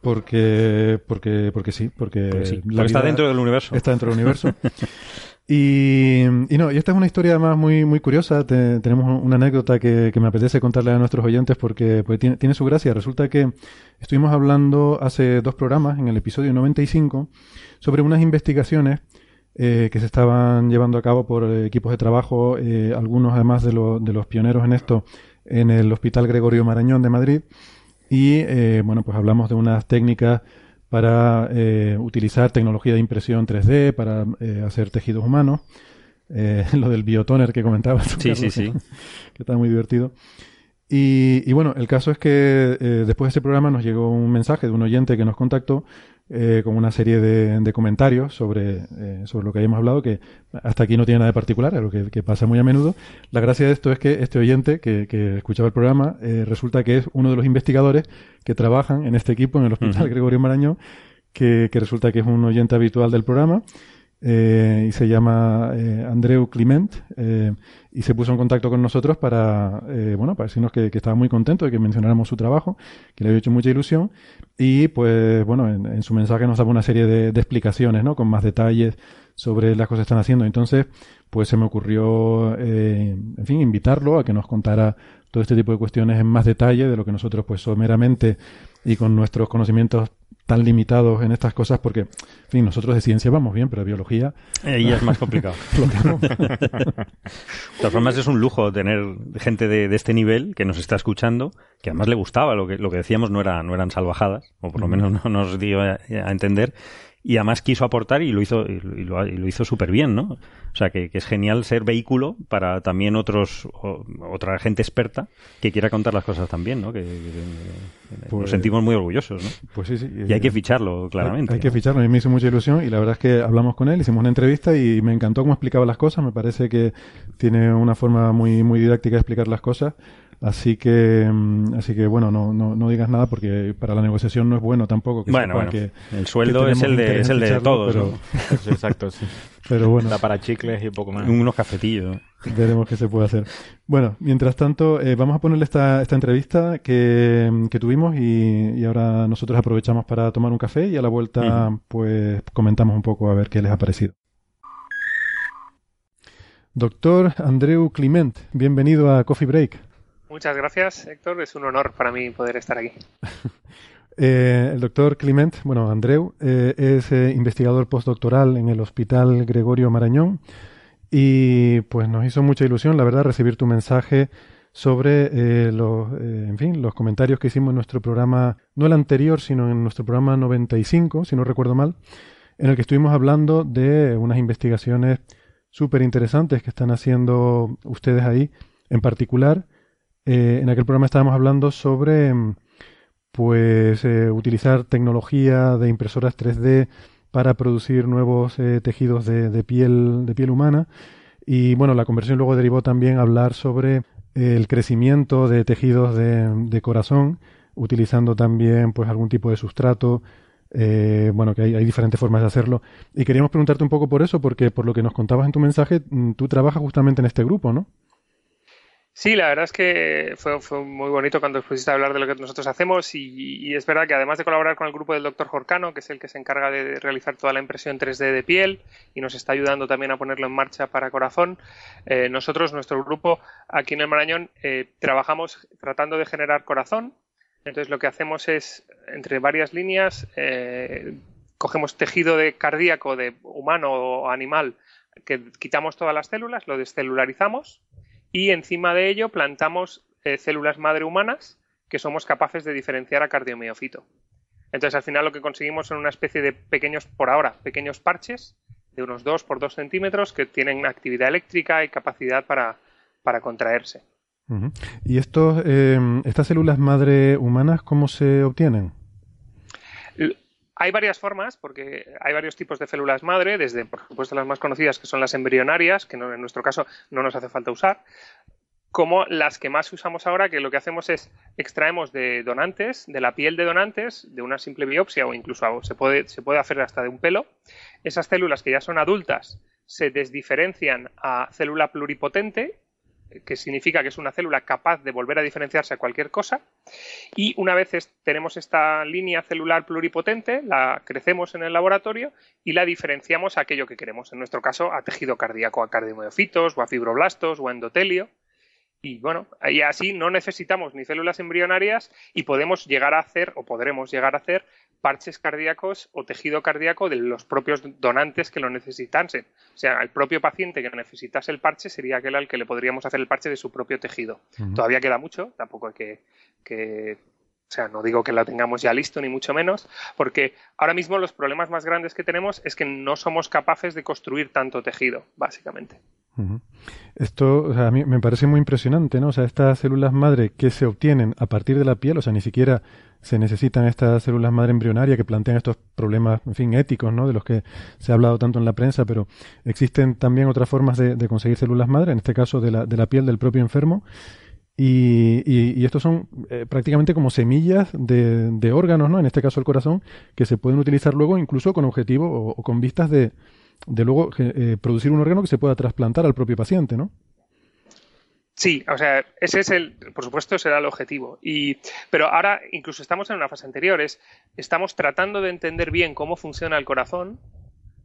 Porque, porque, porque sí, porque, sí, porque está dentro del universo. Está dentro del universo. Y, no, y esta es una historia además muy, muy curiosa. Te, tenemos una anécdota que, que, me apetece contarle a nuestros oyentes porque pues, tiene, tiene, su gracia. Resulta que estuvimos hablando hace dos programas, en el episodio 95, sobre unas investigaciones eh, que se estaban llevando a cabo por equipos de trabajo, eh, algunos además de, lo, de, los pioneros en esto, en el Hospital Gregorio Marañón de Madrid. Y eh, bueno, pues hablamos de unas técnicas para eh, utilizar tecnología de impresión 3D para eh, hacer tejidos humanos. Eh, lo del biotoner que comentabas. Sí, Carlos, sí, sí. Que, está muy divertido. Y, y, bueno, el caso es que después de ese programa nos llegó un mensaje de un oyente que nos contactó eh, con una serie de, de comentarios sobre, eh, sobre lo que habíamos hablado, que hasta aquí no tiene nada de particular, es lo que, que, pasa muy a menudo. La gracia de esto es que este oyente que, que escuchaba el programa eh, resulta que es uno de los investigadores que trabajan en este equipo en el Hospital uh -huh. Gregorio Marañón, que, que resulta que es un oyente habitual del programa eh, y se llama eh, Andreu Clement eh, y se puso en contacto con nosotros para bueno para decirnos que, estaba muy contento de que mencionáramos su trabajo que le había hecho mucha ilusión. Y pues bueno en, su mensaje nos daba una serie de, de, explicaciones no con más detalles sobre las cosas que están haciendo. Entonces pues se me ocurrió en fin invitarlo a que nos contara todo este tipo de cuestiones en más detalle de lo que nosotros pues someramente y con nuestros conocimientos tan limitados en estas cosas porque, en fin, nosotros de ciencia vamos bien, pero de biología... Ahí es más complicado. de todas formas, es un lujo tener gente de, de, este nivel que nos está escuchando, que además le gustaba, lo que, lo que decíamos no, era, no eran salvajadas, o por lo menos no nos dio a, a entender, y además quiso aportar y lo hizo y lo, y lo hizo súper bien, ¿no? O sea, que, que, es genial ser vehículo para también otros o, otra gente experta que quiera contar las cosas también, ¿no? Que, que pues, nos sentimos muy orgullosos, ¿no? Pues sí, sí. Y hay que ficharlo, claramente. Hay, hay que ficharlo. A mí me hizo mucha ilusión y la verdad es que hablamos con él, hicimos una entrevista y me encantó cómo explicaba las cosas. Me parece que tiene una forma muy, muy didáctica de explicar las cosas. Así que, mm, así que bueno, no, no, no, digas nada porque para la negociación no es bueno tampoco. Que bueno, bueno. Que, el sueldo es el de, es el de todos. Pero, ¿no? Exacto, sí. Pero bueno. Da para chicles y un poco más. Unos cafetillos. Veremos qué se puede hacer. Bueno, mientras tanto, eh, vamos a ponerle esta, esta entrevista que, que tuvimos y, y, ahora nosotros aprovechamos para tomar un café y a la vuelta, pues comentamos un poco a ver qué les ha parecido. Doctor Andreu Clement, bienvenido a Coffee Break. Muchas gracias, Héctor. Es un honor para mí poder estar aquí. eh, el doctor Clement, bueno, Andreu, eh, es eh, investigador postdoctoral en el Hospital Gregorio Marañón y pues nos hizo mucha ilusión, la verdad, recibir tu mensaje sobre los, en fin, los comentarios que hicimos en nuestro programa, no el anterior, sino en nuestro programa 95, si no recuerdo mal, en el que estuvimos hablando de unas investigaciones súper interesantes que están haciendo ustedes ahí, en particular eh, en aquel programa estábamos hablando sobre pues eh, utilizar tecnología de impresoras 3D para producir nuevos eh, tejidos de, piel de piel humana y bueno la conversión luego derivó también a hablar sobre el crecimiento de tejidos de, de, corazón utilizando también pues algún tipo de sustrato bueno, que hay, hay, diferentes formas de hacerlo. Y queríamos preguntarte un poco por eso, porque por lo que nos contabas en tu mensaje, mm, tú trabajas justamente en este grupo, ¿no? Sí, la verdad es que fue, muy bonito cuando pusiste a hablar de lo que nosotros hacemos y, y, es verdad que además de colaborar con el grupo del doctor Jorcano, que es el que se encarga de realizar toda la impresión 3D de piel y nos está ayudando también a ponerlo en marcha para corazón, eh, nosotros, nuestro grupo aquí en el Marañón, eh, trabajamos tratando de generar corazón. Entonces lo que hacemos es, entre varias líneas, eh, cogemos tejido de cardíaco de humano o animal, que quitamos todas las células, lo descelularizamos y encima de ello plantamos eh, células madre humanas que somos capaces de diferenciar a cardiomiofito. Entonces, al final lo que conseguimos son una especie de pequeños, por ahora, pequeños parches de unos 2 por 2 centímetros que tienen actividad eléctrica y capacidad para, contraerse. ¿Y estos, eh, estas células madre humanas cómo se obtienen? Hay varias formas, porque hay varios tipos de células madre, desde, por supuesto, las más conocidas, que son las embrionarias, que en nuestro caso no nos hace falta usar, como las que más usamos ahora, que lo que hacemos es extraemos de donantes, de la piel de donantes, de una simple biopsia o incluso se puede, se puede hacer hasta de un pelo. Esas células que ya son adultas se desdiferencian a célula pluripotente que significa que es una célula capaz de volver a diferenciarse a cualquier cosa. Y una vez tenemos esta línea celular pluripotente, la crecemos en el laboratorio y la diferenciamos a aquello que queremos. En nuestro caso, a tejido cardíaco, a cardiomiocitos, o a fibroblastos, o a endotelio. Y bueno, y así no necesitamos ni células embrionarias y podemos llegar a hacer, o podremos llegar a hacer, parches cardíacos o tejido cardíaco de los propios donantes que lo necesitasen. O sea, el propio paciente que necesitase el parche sería aquel al que le podríamos hacer el parche de su propio tejido. Todavía queda mucho, tampoco hay que, que o sea, no digo que lo tengamos ya listo, ni mucho menos, porque ahora mismo los problemas más grandes que tenemos es que no somos capaces de construir tanto tejido, básicamente. Esto a mí me parece muy impresionante, ¿no? O sea, estas células madre que se obtienen a partir de la piel, o sea, ni siquiera se necesitan estas células madre embrionarias que plantean estos problemas, en fin, éticos, ¿no? De los que se ha hablado tanto en la prensa, pero existen también otras formas de, conseguir células madre, en este caso de la, de la piel del propio enfermo. Y, y, estos son eh, prácticamente como semillas de, de, órganos, ¿no? En este caso el corazón, que se pueden utilizar luego incluso con objetivo o con vistas de, de luego eh, producir un órgano que se pueda trasplantar al propio paciente, ¿no? Sí, o sea, ese es el, por supuesto, será el objetivo. Y, pero ahora incluso estamos en una fase anterior, estamos tratando de entender bien cómo funciona el corazón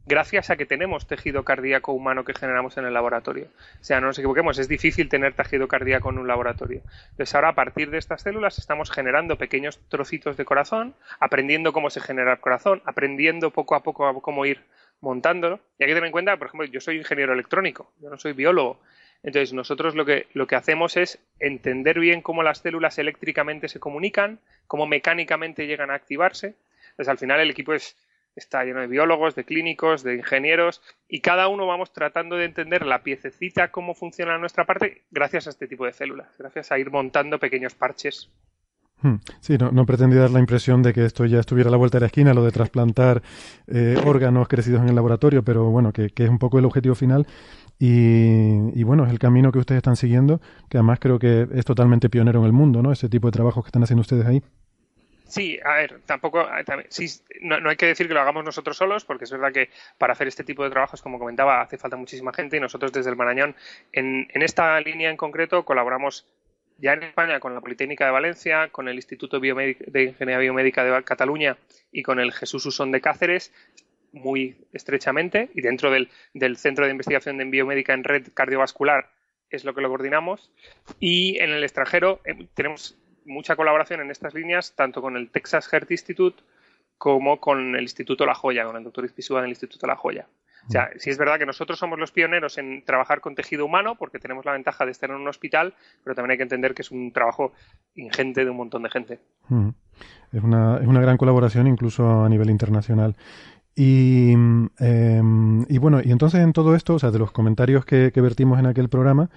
gracias a que tenemos tejido cardíaco humano que generamos en el laboratorio. O sea, no nos equivoquemos, es difícil tener tejido cardíaco en un laboratorio. Entonces ahora a partir de estas células estamos generando pequeños trocitos de corazón, aprendiendo cómo se genera el corazón, aprendiendo poco a poco cómo ir montándolo. Y hay que tener en cuenta, por ejemplo, yo soy ingeniero electrónico, yo no soy biólogo. Entonces, nosotros lo que, lo que hacemos es entender bien cómo las células eléctricamente se comunican, cómo mecánicamente llegan a activarse. Entonces, al final el equipo es, está lleno de biólogos, de clínicos, de ingenieros, y cada uno vamos tratando de entender la piececita, cómo funciona nuestra parte, gracias a este tipo de células, gracias a ir montando pequeños parches. Sí, no, no pretendía dar la impresión de que esto ya estuviera a la vuelta de la esquina, lo de trasplantar eh, órganos crecidos en el laboratorio, pero bueno, que, es un poco el objetivo final. Y, bueno, es el camino que ustedes están siguiendo, que además creo que es totalmente pionero en el mundo, ¿no? Ese tipo de trabajo que están haciendo ustedes ahí. Sí, a ver, tampoco, sí, no, hay que decir que lo hagamos nosotros solos, porque es verdad que para hacer este tipo de trabajos, como comentaba, hace falta muchísima gente y nosotros desde el Marañón, en, en esta línea en concreto, colaboramos ya en España con la Politécnica de Valencia, con el Instituto de Ingeniería Biomédica de Cataluña y con el Jesús Usón de Cáceres, muy estrechamente, y dentro del, Centro de Investigación de Biomédica en Red Cardiovascular es lo que lo coordinamos. Y en el extranjero eh, tenemos mucha colaboración en estas líneas, tanto con el Texas Heart Institute como con el Instituto La Joya, con el doctor Izpisúa del Instituto La Joya. O sea, sí es verdad que nosotros somos los pioneros en trabajar con tejido humano porque tenemos la ventaja de estar en un hospital, pero también hay que entender que es un trabajo ingente de un montón de gente. Es, una, es una gran colaboración incluso a nivel internacional. Y, em, y bueno, y entonces en todo esto, o sea, de los comentarios que vertimos en aquel programa,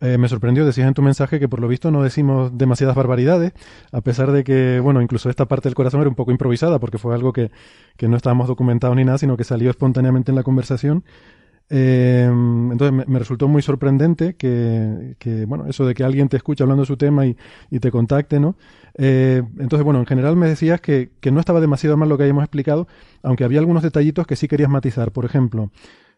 eh, me sorprendió, decías en tu mensaje que por lo visto no decimos demasiadas barbaridades, a pesar de que, bueno, incluso esta parte del corazón era un poco improvisada, porque fue algo que, que no estábamos documentados ni nada, sino que salió espontáneamente en la conversación. Eh, entonces me, resultó muy sorprendente que, que, bueno, eso de que alguien te escuche hablando de su tema y, y te contacte, ¿no? Eh, entonces, bueno, en general me decías que, que no estaba demasiado mal lo que habíamos explicado, aunque había algunos detallitos que sí querías matizar. Por ejemplo,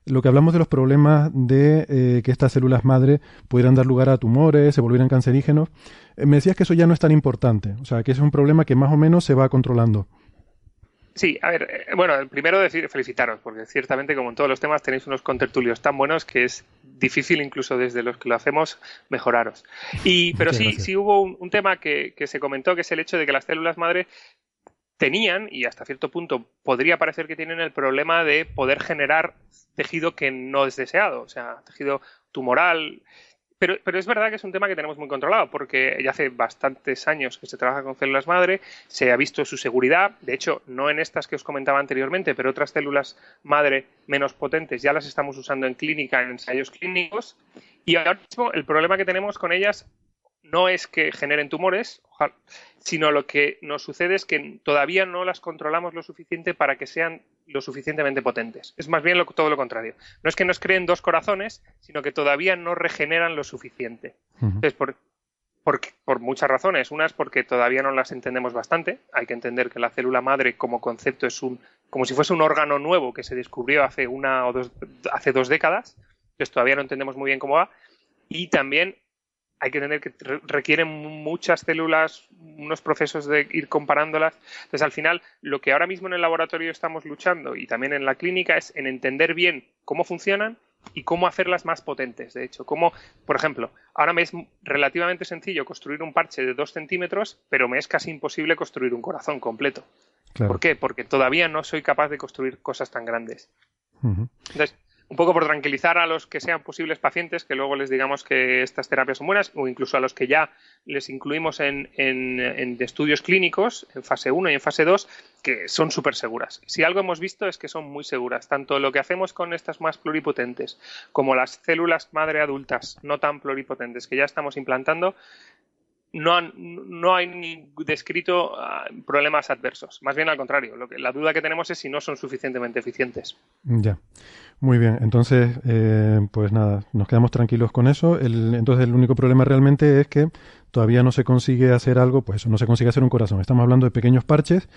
lo que hablamos de los problemas de eh, que estas células madre pudieran dar lugar a tumores, se volvieran cancerígenos, eh, me decías que eso ya no es tan importante, o sea, que es un problema que más o menos se va controlando. Sí, a ver, eh, bueno, primero decir, felicitaros, porque ciertamente como en todos los temas tenéis unos contertulios tan buenos que es difícil incluso desde los que lo hacemos mejoraros. Y, pero sí, sí hubo un, tema que, que, se comentó, que es el hecho de que las células madre tenían, y hasta cierto punto podría parecer que tienen el problema de poder generar tejido que no es deseado, o sea, tejido tumoral. Pero, pero, es verdad que es un tema que tenemos muy controlado, porque ya hace bastantes años que se trabaja con células madre, se ha visto su seguridad, de hecho, no en estas que os comentaba anteriormente, pero otras células madre menos potentes ya las estamos usando en clínica, en ensayos clínicos, y ahora mismo el problema que tenemos con ellas no es que generen tumores, sino lo que nos sucede es que todavía no las controlamos lo suficiente para que sean lo suficientemente potentes. Es más bien todo lo contrario. No es que nos creen dos corazones, sino que todavía no regeneran lo suficiente. Entonces, por, por, muchas razones. Una es porque todavía no las entendemos bastante. Hay que entender que la célula madre como concepto es un, como si fuese un órgano nuevo que se descubrió hace una o dos, hace dos décadas. Entonces todavía no entendemos muy bien cómo va. Y también hay que tener que requieren muchas células, unos procesos de ir comparándolas. Entonces, al final, lo que ahora mismo en el laboratorio estamos luchando y también en la clínica es en entender bien cómo funcionan y cómo hacerlas más potentes. De hecho, como, por ejemplo, ahora me es relativamente sencillo construir un parche de dos centímetros, pero me es casi imposible construir un corazón completo. ¿Por qué? Porque todavía no soy capaz de construir cosas tan grandes. Entonces, un poco por tranquilizar a los que sean posibles pacientes, que luego les digamos que estas terapias son buenas, o incluso a los que ya les incluimos en, estudios clínicos, en fase 1 y en fase 2, que son súper seguras. Si algo hemos visto es que son muy seguras, tanto lo que hacemos con estas más pluripotentes como las células madre adultas no tan pluripotentes que ya estamos implantando, no, no hay descrito ah, problemas adversos. Más bien al contrario. Lo que, la duda que tenemos es si no son suficientemente eficientes. Ya. Muy bien. Entonces, eh, pues nada, nos quedamos tranquilos con eso. El, entonces, el único problema realmente es que todavía no se consigue hacer algo, pues no se consigue hacer un corazón. Estamos hablando de pequeños parches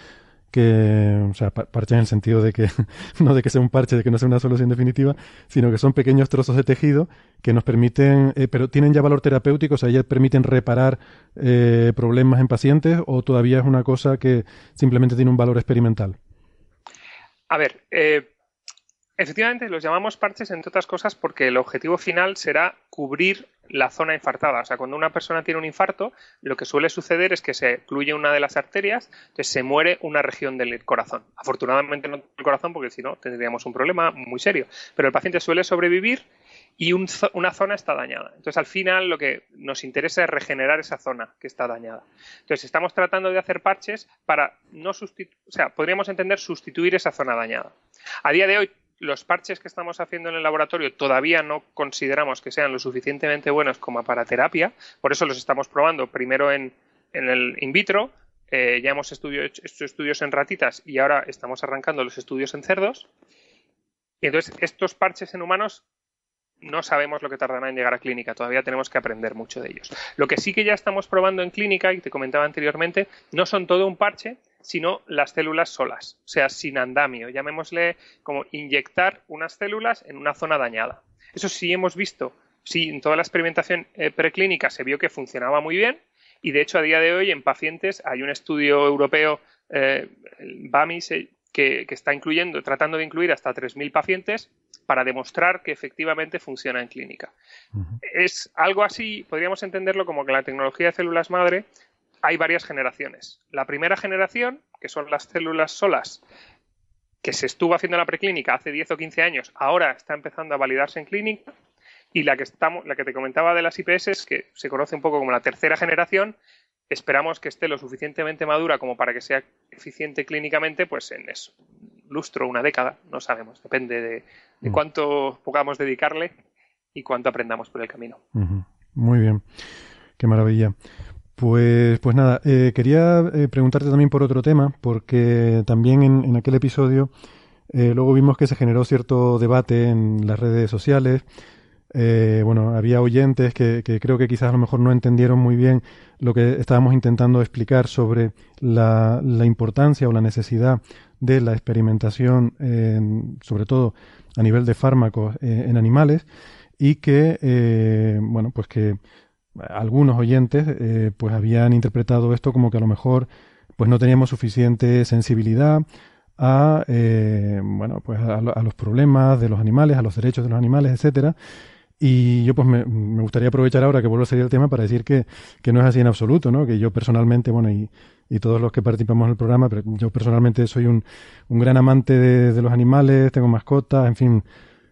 que, o sea, parche en el sentido de que, no de que sea un parche, de que no sea una solución definitiva, sino que son pequeños trozos de tejido que nos permiten, eh, pero tienen ya valor terapéutico, o sea, ya permiten reparar eh, problemas en pacientes o todavía es una cosa que simplemente tiene un valor experimental. A ver, eh, Efectivamente, los llamamos parches, entre otras cosas, porque el objetivo final será cubrir la zona infartada. O sea, cuando una persona tiene un infarto, lo que suele suceder es que se ocluye una de las arterias, entonces se muere una región del corazón. Afortunadamente no el corazón, porque si no tendríamos un problema muy serio. Pero el paciente suele sobrevivir y una zona está dañada. Entonces, al final, lo que nos interesa es regenerar esa zona que está dañada. Entonces, estamos tratando de hacer parches para no sustituir, o sea, podríamos entender sustituir esa zona dañada. A día de hoy, los parches que estamos haciendo en el laboratorio todavía no consideramos que sean lo suficientemente buenos como para terapia, por eso los estamos probando primero en, el in vitro, eh, ya hemos hecho estudios en ratitas y ahora estamos arrancando los estudios en cerdos. Y entonces estos parches en humanos no sabemos lo que tardará en llegar a clínica, todavía tenemos que aprender mucho de ellos. Lo que sí que ya estamos probando en clínica, y te comentaba anteriormente, no son todo un parche, sino las células solas, o sea, sin andamio. Llamémosle como inyectar unas células en una zona dañada. Eso sí hemos visto, sí, en toda la experimentación eh, preclínica se vio que funcionaba muy bien y de hecho a día de hoy en pacientes hay un estudio europeo, eh, BAMIS, que, está incluyendo, tratando de incluir hasta 3.000 pacientes para demostrar que efectivamente funciona en clínica. Es algo así, podríamos entenderlo como que la tecnología de células madre hay varias generaciones. La primera generación, que son las células solas, que se estuvo haciendo en la preclínica hace 10 o 15 años, ahora está empezando a validarse en clínica. Y la que, estamos, la que te comentaba de las IPS, que se conoce un poco como la tercera generación, esperamos que esté lo suficientemente madura como para que sea eficiente clínicamente, pues en eso, lustro, una década, no sabemos, depende de, mm. cuánto podamos dedicarle y cuánto aprendamos por el camino. Muy bien, qué maravilla. Pues, pues nada, eh, quería eh, preguntarte también por otro tema, porque también en, aquel episodio eh, luego vimos que se generó cierto debate en las redes sociales. bueno, había oyentes que, creo que quizás a lo mejor no entendieron muy bien lo que estábamos intentando explicar sobre la, importancia o la necesidad de la experimentación, sobre todo a nivel de fármacos en animales, y que, bueno, pues que algunos oyentes eh, pues habían interpretado esto como que a lo mejor pues no teníamos suficiente sensibilidad a eh, bueno pues a, los problemas de los animales a los derechos de los animales etcétera. Y yo pues me, gustaría aprovechar ahora que vuelvo a salir el tema para decir que, que, no es así en absoluto no que yo personalmente bueno y, y todos los que participamos en el programa, pero yo personalmente soy un, un gran amante de, los animales, tengo mascotas, en fin,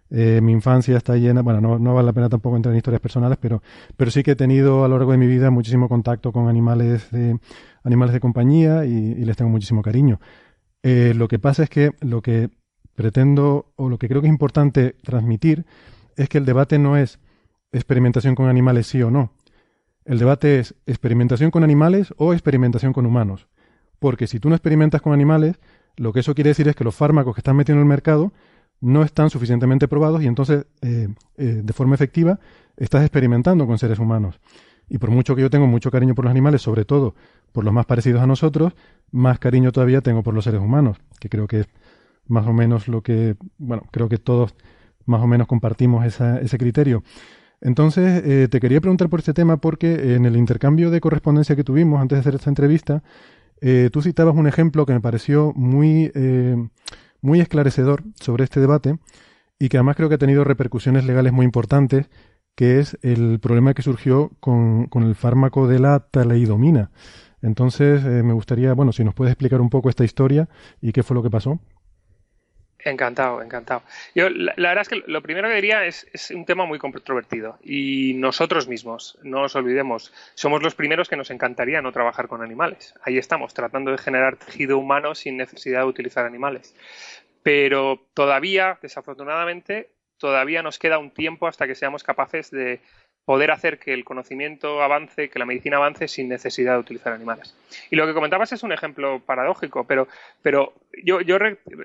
eh, mi infancia está llena, bueno, no, vale la pena tampoco entrar en historias personales, pero, pero sí que he tenido a lo largo de mi vida muchísimo contacto con animales de, animales de compañía y, les tengo muchísimo cariño. Eh, lo que pasa es que lo que pretendo, o lo que creo que es importante transmitir, es que el debate no es experimentación con animales sí o no. El debate es experimentación con animales o experimentación con humanos. Porque si tú no experimentas con animales, lo que eso quiere decir es que los fármacos que están metiendo en el mercado no están suficientemente probados y entonces, eh, eh, de forma efectiva, estás experimentando con seres humanos. Y por mucho que yo tengo mucho cariño por los animales, sobre todo por los más parecidos a nosotros, más cariño todavía tengo por los seres humanos, que creo que es más o menos lo que, bueno, creo que todos más o menos compartimos ese criterio. Entonces, eh, te quería preguntar por este tema porque en el intercambio de correspondencia que tuvimos antes de hacer esta entrevista, tú citabas un ejemplo que me pareció muy muy esclarecedor sobre este debate y que además creo que ha tenido repercusiones legales muy importantes, que es el problema que surgió con, el fármaco de la taleidomina. Entonces, eh, me gustaría, bueno, si nos puedes explicar un poco esta historia y qué fue lo que pasó. Encantado, encantado. Yo, la, verdad es que lo primero que diría es, es un tema muy controvertido y nosotros mismos, no os olvidemos, somos los primeros que nos encantaría no trabajar con animales. Ahí estamos, tratando de generar tejido humano sin necesidad de utilizar animales. Pero todavía, desafortunadamente, todavía nos queda un tiempo hasta que seamos capaces de poder hacer que el conocimiento avance, que la medicina avance sin necesidad de utilizar animales. Y lo que comentabas es un ejemplo paradójico, pero, pero yo, yo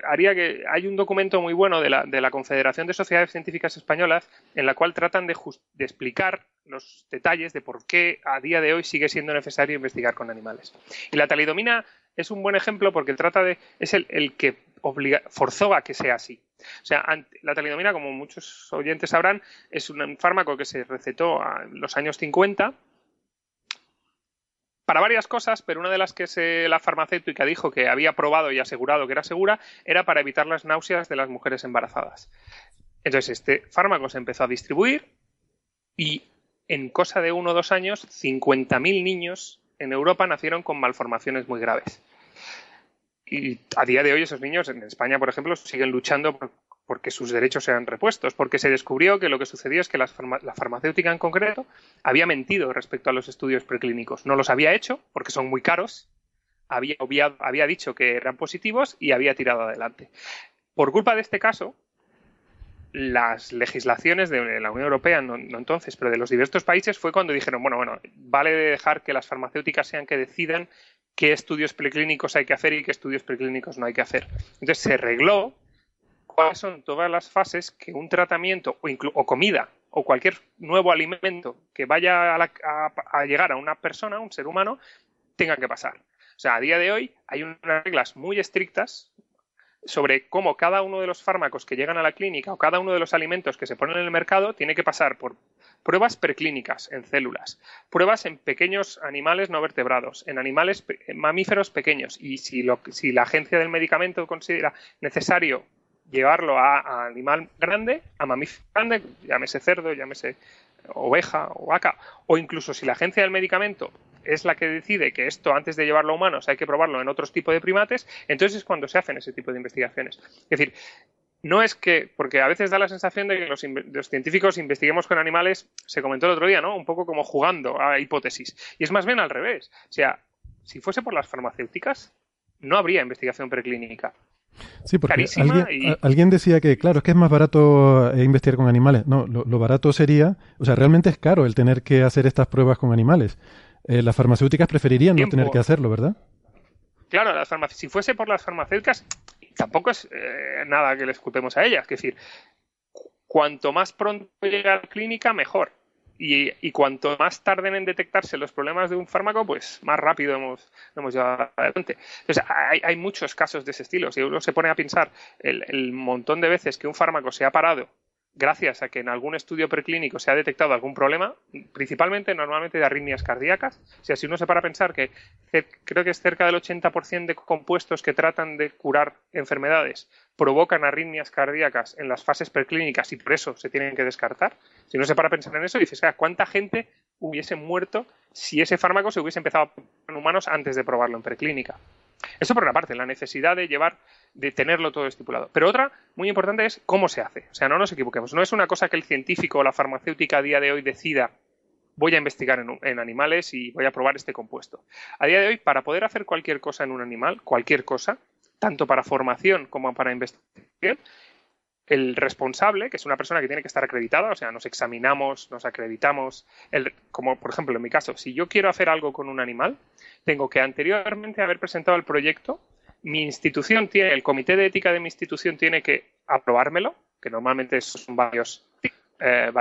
haría que hay un documento muy bueno de la, de la Confederación de Sociedades Científicas Españolas en la cual tratan de, explicar los detalles de por qué a día de hoy sigue siendo necesario investigar con animales. Y la talidomina es un buen ejemplo porque trata de es el, el que forzó a que sea así. O sea, la talidomina, como muchos oyentes sabrán, es un fármaco que se recetó en los años 50 para varias cosas, pero una de las que la farmacéutica dijo que había probado y asegurado que era segura era para evitar las náuseas de las mujeres embarazadas. Entonces, este fármaco se empezó a distribuir y en cosa de uno o dos años, 50.000 niños en Europa nacieron con malformaciones muy graves y a día de hoy esos niños en España, por ejemplo, siguen luchando por, porque sus derechos sean repuestos, porque se descubrió que lo que sucedió es que la, farmacéutica en concreto había mentido respecto a los estudios preclínicos. No los había hecho porque son muy caros, había, había dicho que eran positivos y había tirado adelante. Por culpa de este caso, las legislaciones de la Unión Europea, no, no, entonces, pero de los diversos países, fue cuando dijeron, bueno, bueno, vale dejar que las farmacéuticas sean que decidan qué estudios preclínicos hay que hacer y qué estudios preclínicos no hay que hacer. Entonces se regló cuáles son todas las fases que un tratamiento o, comida o cualquier nuevo alimento que vaya a, llegar a una persona, a un ser humano, tenga que pasar. O sea, a día de hoy hay unas reglas muy estrictas sobre cómo cada uno de los fármacos que llegan a la clínica o cada uno de los alimentos que se ponen en el mercado tiene que pasar por Pruebas preclínicas en células, pruebas en pequeños animales no vertebrados, en animales mamíferos pequeños. Y si, si la agencia del medicamento considera necesario llevarlo a, animal grande, a mamífero grande, llámese cerdo, llámese oveja o vaca, o incluso si la agencia del medicamento es la que decide que esto antes de llevarlo a humanos hay que probarlo en otros tipos de primates, entonces es cuando se hacen ese tipo de investigaciones. Es decir, no es que, porque a veces da la sensación de que los, científicos investiguemos con animales, se comentó el otro día, ¿no? Un poco como jugando a hipótesis. Y es más bien al revés. O sea, si fuese por las farmacéuticas, no habría investigación preclínica. Sí, porque alguien, decía que, claro, es que es más barato eh, investigar con animales. No, lo, barato sería, o sea, realmente es caro el tener que hacer estas pruebas con animales. Eh, las farmacéuticas preferirían no tener que hacerlo, ¿verdad? Claro, las si fuese por las farmacéuticas, tampoco es eh, nada que les culpemos a ellas. Es decir, cuanto más pronto llega a la clínica, mejor. Y, cuanto más tarden en detectarse los problemas de un fármaco, pues más rápido hemos, hemos llevado adelante. Entonces, hay, muchos casos de ese estilo. Si uno se pone a pensar el, montón de veces que un fármaco se ha parado gracias a que en algún estudio preclínico se ha detectado algún problema, principalmente normalmente de arritmias cardíacas. Si así uno se para a pensar que creo que es cerca del 80% de compuestos que tratan de curar enfermedades provocan arritmias cardíacas en las fases preclínicas y por eso se tienen que descartar. Si uno se para a pensar en eso, dices, ¿cuánta gente hubiese muerto si ese fármaco se hubiese empezado en humanos antes de probarlo en preclínica? Eso por una parte, la necesidad de llevar, de tenerlo todo estipulado. Pero otra muy importante es cómo se hace. O sea, no nos equivoquemos. No es una cosa que el científico o la farmacéutica a día de hoy decida voy a investigar en, animales y voy a probar este compuesto. A día de hoy, para poder hacer cualquier cosa en un animal, cualquier cosa, tanto para formación como para investigación, el responsable, que es una persona que tiene que estar acreditada, o sea, nos examinamos, nos acreditamos, el, como por ejemplo en mi caso, si yo quiero hacer algo con un animal, tengo que anteriormente haber presentado el proyecto, mi institución tiene, el comité de ética de mi institución tiene que aprobármelo, que normalmente son varios, eh,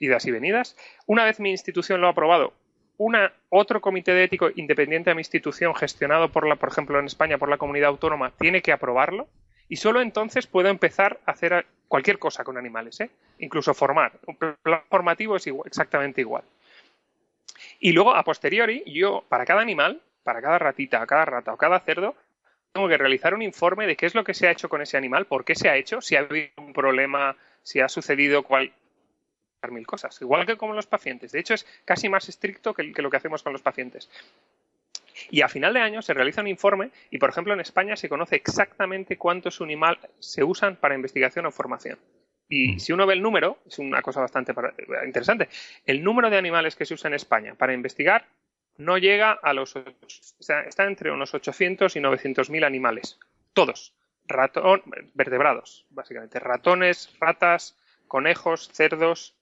idas y venidas. Una vez mi institución lo ha aprobado, una, otro comité de ético independiente a mi institución, gestionado por la, por ejemplo, en España por la comunidad autónoma, tiene que aprobarlo y solo entonces puedo empezar a hacer cualquier cosa con animales, ¿eh? incluso formar. Un plan formativo es exactamente igual. Y luego, a posteriori, yo, para cada animal, para cada ratita, cada rata o cada cerdo, tengo que realizar un informe de qué es lo que se ha hecho con ese animal, por qué se ha hecho, si ha habido un problema, si ha sucedido cual mil cosas, igual que con los pacientes. De hecho, es casi más estricto que lo que hacemos con los pacientes. Y a final de año se realiza un informe y, por ejemplo, en España se conoce exactamente cuántos animales se usan para investigación o formación. Y mm. si uno ve el número, es una cosa bastante interesante, el número de animales que se usa en España para investigar no llega a los... está entre unos 800 y 900 mil animales. Todos. Ratón, vertebrados, básicamente. Ratones, ratas, conejos, cerdos,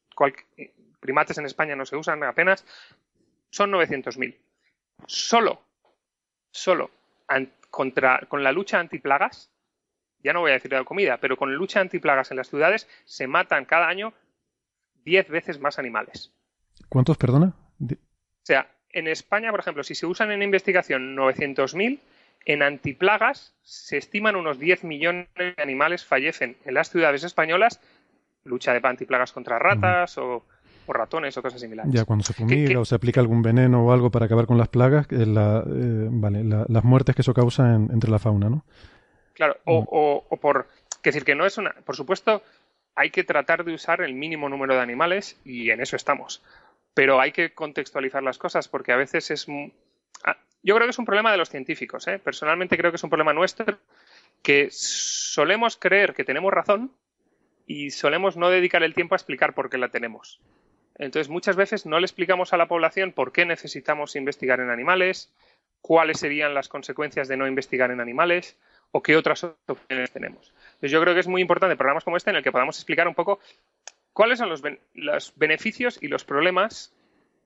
primates en España no se usan apenas. Son 900.000 solo, solo contra, con la lucha antiplagas, ya no voy a decir de la comida, pero con la lucha antiplagas en las ciudades se matan cada año 10 veces más animales. ¿Cuántos, perdona? O sea, en España, por ejemplo, si se usan en investigación 900.000, en antiplagas se estiman unos 10 millones de animales fallecen en las ciudades españolas, lucha de antiplagas contra ratas o ratones o cosas similares. Ya, cuando se fumiga o se aplica algún veneno o algo para acabar con las plagas, eh, vale, las muertes que eso causa entre la fauna, ¿no? Claro, o, o, por... decir, que no es una... Por supuesto, hay que tratar de usar el mínimo número de animales y en eso estamos. Pero hay que contextualizar las cosas porque a veces es... Ah, yo creo que es un problema de los científicos. ¿eh? Personalmente creo que es un problema nuestro que solemos creer que tenemos razón y solemos no dedicar el tiempo a explicar por qué la tenemos. Entonces, muchas veces no le explicamos a la población por qué necesitamos investigar en animales, cuáles serían las consecuencias de no investigar en animales o qué otras opciones tenemos. Entonces, yo creo que es muy importante programas como este en el que podamos explicar un poco cuáles son los, los beneficios y los problemas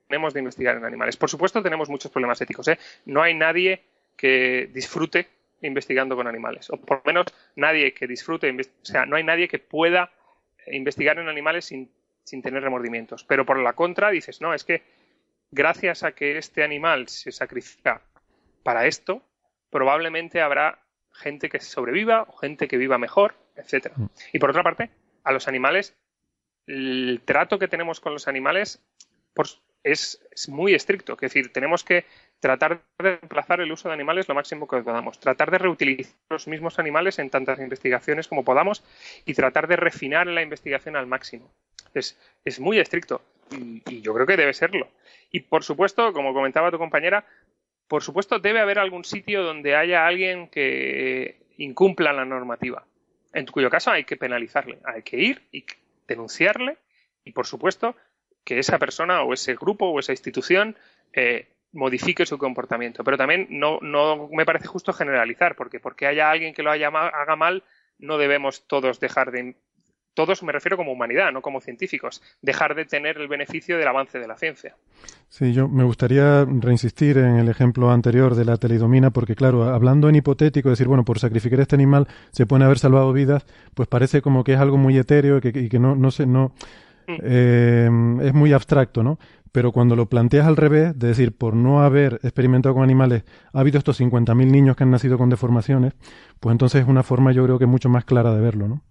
que tenemos de investigar en animales. Por supuesto, tenemos muchos problemas éticos. ¿eh? No hay nadie que disfrute investigando con animales, o por lo menos nadie que disfrute, o sea, no hay nadie que pueda investigar en animales sin sin tener remordimientos. Pero por la contra dices, no, es que gracias a que este animal se sacrifica para esto, probablemente habrá gente que sobreviva o gente que viva mejor, etcétera. Mm. Y por otra parte, a los animales, el trato que tenemos con los animales es, es, muy estricto. Es decir, tenemos que tratar de reemplazar el uso de animales lo máximo que podamos, tratar de reutilizar los mismos animales en tantas investigaciones como podamos y tratar de refinar la investigación al máximo es, muy estricto y, yo creo que debe serlo. Y por supuesto, como comentaba tu compañera, por supuesto debe haber algún sitio donde haya alguien que incumpla la normativa, en cuyo caso hay que penalizarle, hay que ir y denunciarle y por supuesto que esa persona o ese grupo o esa institución eh, modifique su comportamiento. Pero también no, no me parece justo generalizar, porque porque haya alguien que lo haya haga mal, no debemos todos dejar de, todos me refiero como humanidad, no como científicos, dejar de tener el beneficio del avance de la ciencia. Sí, yo me gustaría reinsistir en el ejemplo anterior de la telidomina, porque claro, hablando en hipotético, decir, bueno, por sacrificar este animal se pueden haber salvado vidas, pues parece como que es algo muy etéreo y que, no, no sé, no, mm. eh, es muy abstracto, ¿no? Pero cuando lo planteas al revés, de decir, por no haber experimentado con animales, ha habido estos 50.000 niños que han nacido con deformaciones, pues entonces es una forma yo creo que mucho más clara de verlo, ¿no?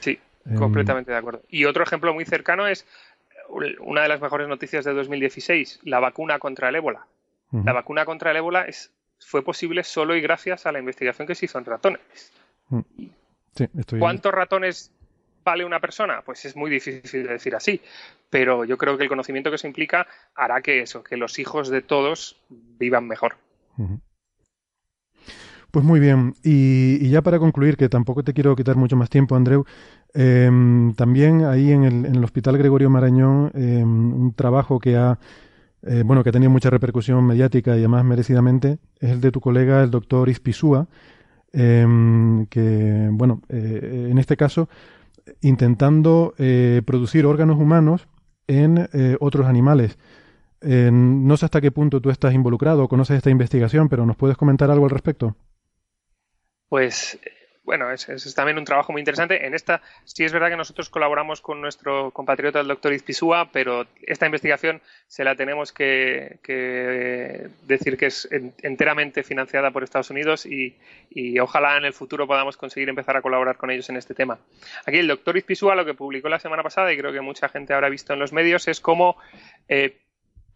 Sí, Completamente de acuerdo. Y otro ejemplo muy cercano es una de las mejores noticias de 2016, la vacuna contra el ébola. La vacuna contra el ébola es, fue posible solo y gracias a la investigación que se hizo en ratones. Sí, estoy... ¿Cuántos ratones vale una persona? Pues es muy difícil de decir así, pero yo creo que el conocimiento que se implica hará que eso, que los hijos de todos vivan mejor. Pues muy bien, y, ya para concluir, que tampoco te quiero quitar mucho más tiempo, Andreu, em, también ahí en el, en el Hospital Gregorio Marañón, em, un trabajo que ha, eh, bueno, que ha tenido mucha repercusión mediática y además merecidamente, es el de tu colega, el doctor Ispisúa, em, que, bueno, eh, en este caso, intentando eh, producir órganos humanos en otros animales. No sé hasta qué punto tú estás involucrado o conoces esta investigación, pero ¿nos puedes comentar algo al respecto? Pues bueno, es, también un trabajo muy interesante. En esta sí es verdad que nosotros colaboramos con nuestro compatriota el doctor Izpisúa, pero esta investigación se la tenemos que, decir que es en- enteramente financiada por Estados Unidos y, y ojalá en el futuro podamos conseguir empezar a colaborar con ellos en este tema. Aquí el doctor Izpisúa lo que publicó la semana pasada y creo que mucha gente habrá visto en los medios es cómo eh,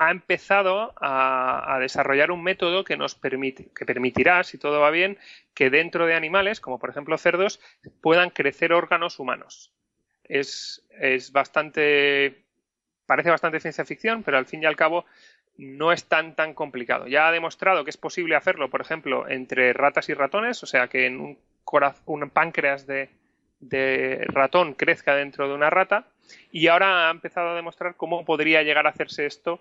ha empezado a, desarrollar un método que nos permite, que permitirá, si todo va bien, que dentro de animales, como por ejemplo cerdos, puedan crecer órganos humanos. Es, es bastante. parece bastante ciencia ficción, pero al fin y al cabo no es tan tan complicado. Ya ha demostrado que es posible hacerlo, por ejemplo, entre ratas y ratones, o sea que en un, páncreas de ratón crezca dentro de una rata, y ahora ha empezado a demostrar cómo podría llegar a hacerse esto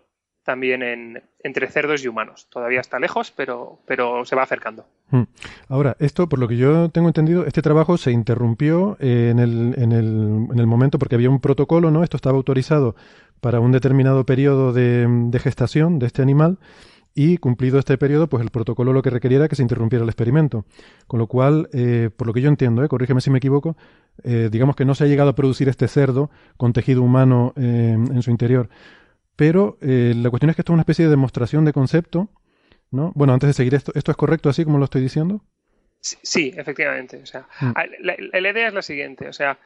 también en, entre cerdos y humanos. Todavía está lejos, pero, pero se va acercando. Hmm. Ahora, esto, por lo que yo tengo entendido, este trabajo se interrumpió eh, en, el, en, el, en el momento porque había un protocolo, ¿no? Esto estaba autorizado para un determinado periodo de, gestación de este animal y cumplido este periodo, pues el protocolo lo que requería era que se interrumpiera el experimento. Con lo cual, eh, por lo que yo entiendo, eh, corrígeme si me equivoco, eh, digamos que no se ha llegado a producir este cerdo con tejido humano en su interior. Pero eh, la cuestión es que esto es una especie de demostración de concepto, ¿no? Bueno, antes de seguir esto, ¿esto es correcto así como lo estoy diciendo? Sí, sí, efectivamente. O sea, Mm. la, la idea es la siguiente. O sea,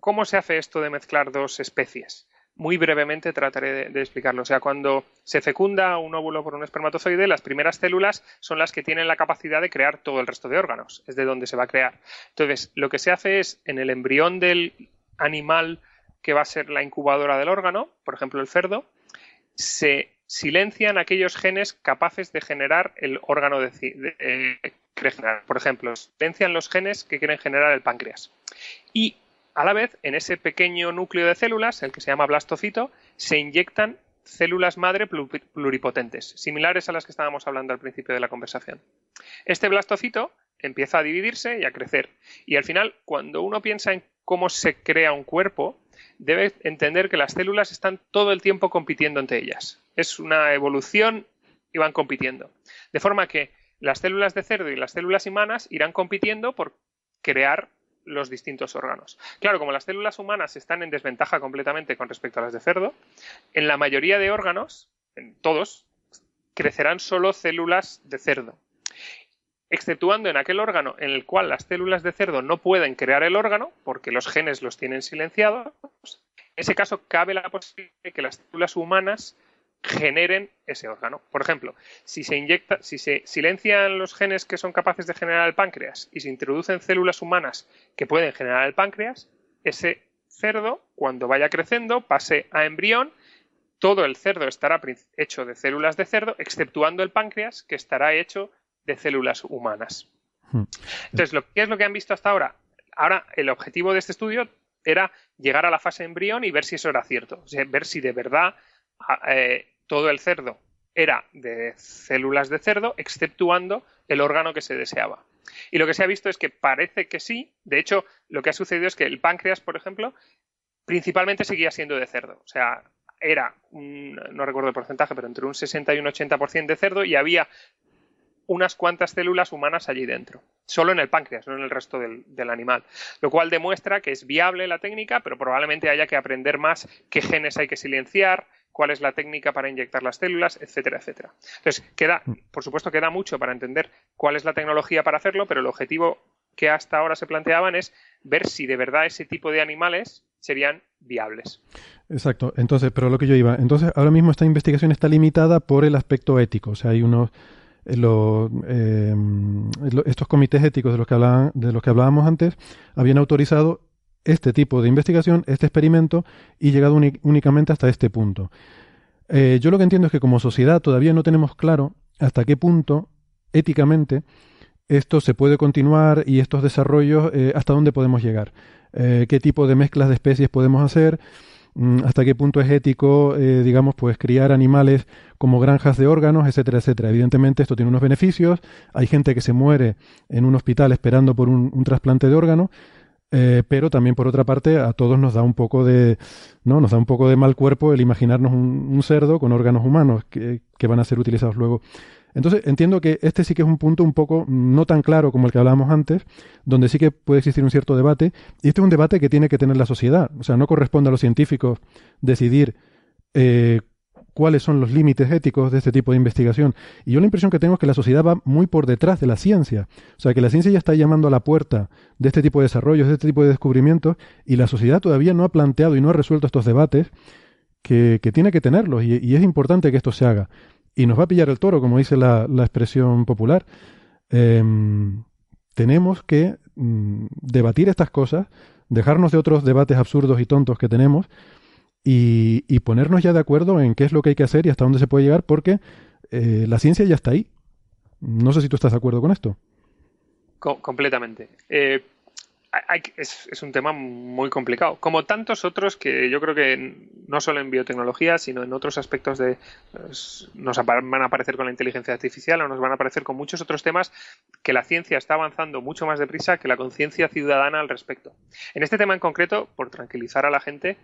¿cómo se hace esto de mezclar dos especies? Muy brevemente trataré de, de explicarlo. O sea, cuando se fecunda un óvulo por un espermatozoide, las primeras células son las que tienen la capacidad de crear todo el resto de órganos. Es de donde se va a crear. Entonces, lo que se hace es, en el embrión del animal que va a ser la incubadora del órgano, por ejemplo el cerdo, se silencian aquellos genes capaces de generar el órgano de, ci- de- eh. Por ejemplo, silencian los genes que quieren generar el páncreas. Y a la vez, en ese pequeño núcleo de células, el que se llama blastocito, se inyectan células madre plu- pluripotentes, similares a las que estábamos hablando al principio de la conversación. Este blastocito empieza a dividirse y a crecer. Y al final, cuando uno piensa en cómo se crea un cuerpo, debe entender que las células están todo el tiempo compitiendo entre ellas. Es una evolución y van compitiendo. De forma que las células de cerdo y las células humanas irán compitiendo por crear los distintos órganos. Claro, como las células humanas están en desventaja completamente con respecto a las de cerdo, en la mayoría de órganos, en todos, crecerán solo células de cerdo exceptuando en aquel órgano en el cual las células de cerdo no pueden crear el órgano, porque los genes los tienen silenciados, en ese caso cabe la posibilidad de que las células humanas generen ese órgano. Por ejemplo, si se inyecta, si se silencian los genes que son capaces de generar el páncreas y se introducen células humanas que pueden generar el páncreas, ese cerdo, cuando vaya creciendo, pase a embrión, todo el cerdo estará hecho de células de cerdo, exceptuando el páncreas, que estará hecho de células humanas. Hmm. Entonces, lo, ¿qué es lo que han visto hasta ahora? Ahora, el objetivo de este estudio era llegar a la fase embrión y ver si eso era cierto. O sea, ver si de verdad a- eh, todo el cerdo era de células de cerdo, exceptuando el órgano que se deseaba. Y lo que se ha visto es que parece que sí. De hecho, lo que ha sucedido es que el páncreas, por ejemplo, principalmente seguía siendo de cerdo. O sea, era, un- no recuerdo el porcentaje, pero entre un 60 y un 80% de cerdo y había unas cuantas células humanas allí dentro. Solo en el páncreas, no en el resto del, del animal. Lo cual demuestra que es viable la técnica, pero probablemente haya que aprender más qué genes hay que silenciar, cuál es la técnica para inyectar las células, etcétera, etcétera. Entonces, queda, por supuesto, queda mucho para entender cuál es la tecnología para hacerlo, pero el objetivo que hasta ahora se planteaban es ver si de verdad ese tipo de animales serían viables. Exacto. Entonces, pero lo que yo iba, entonces ahora mismo esta investigación está limitada por el aspecto ético. O sea, hay unos eh, eh, estos comités éticos de los que de los que hablábamos antes habían autorizado este tipo de investigación, este experimento y llegado únicamente hasta este punto. Eh, yo lo que entiendo es que como sociedad todavía no tenemos claro hasta qué punto éticamente esto se puede continuar y estos desarrollos hasta dónde podemos llegar. qué tipo de mezclas de especies podemos hacer, hasta qué punto es ético, eh, digamos, pues criar animales como granjas de órganos, etcétera, etcétera. Evidentemente esto tiene unos beneficios. Hay gente que se muere en un hospital esperando por un, trasplante de órgano, eh, pero también por otra parte a todos nos da un poco de, no, nos da un poco de mal cuerpo el imaginarnos un, cerdo con órganos humanos que, que van a ser utilizados luego entonces entiendo que este sí que es un punto un poco no tan claro como el que hablábamos antes, donde sí que puede existir un cierto debate, y este es un debate que tiene que tener la sociedad. O sea, no corresponde a los científicos decidir eh, cuáles son los límites éticos de este tipo de investigación. Y yo la impresión que tengo es que la sociedad va muy por detrás de la ciencia. O sea, que la ciencia ya está llamando a la puerta de este tipo de desarrollos, de este tipo de descubrimientos, y la sociedad todavía no ha planteado y no ha resuelto estos debates que, tiene que tenerlos, y es importante que esto se haga y nos va a pillar el toro, como dice la, expresión popular. Em, tenemos que mm, debatir estas cosas, dejarnos de otros debates absurdos y tontos que tenemos y, ponernos ya de acuerdo en qué es lo que hay que hacer y hasta dónde se puede llegar, porque eh, la ciencia ya está ahí. No sé si tú estás de acuerdo con esto. completamente. Eh, es, un tema muy complicado, como tantos otros que yo creo que no solo en biotecnología, sino en otros aspectos de nos van a aparecer con la inteligencia artificial o nos van a aparecer con muchos otros temas que la ciencia está avanzando mucho más deprisa que la conciencia ciudadana al respecto. En este tema en concreto, por tranquilizar a la gente,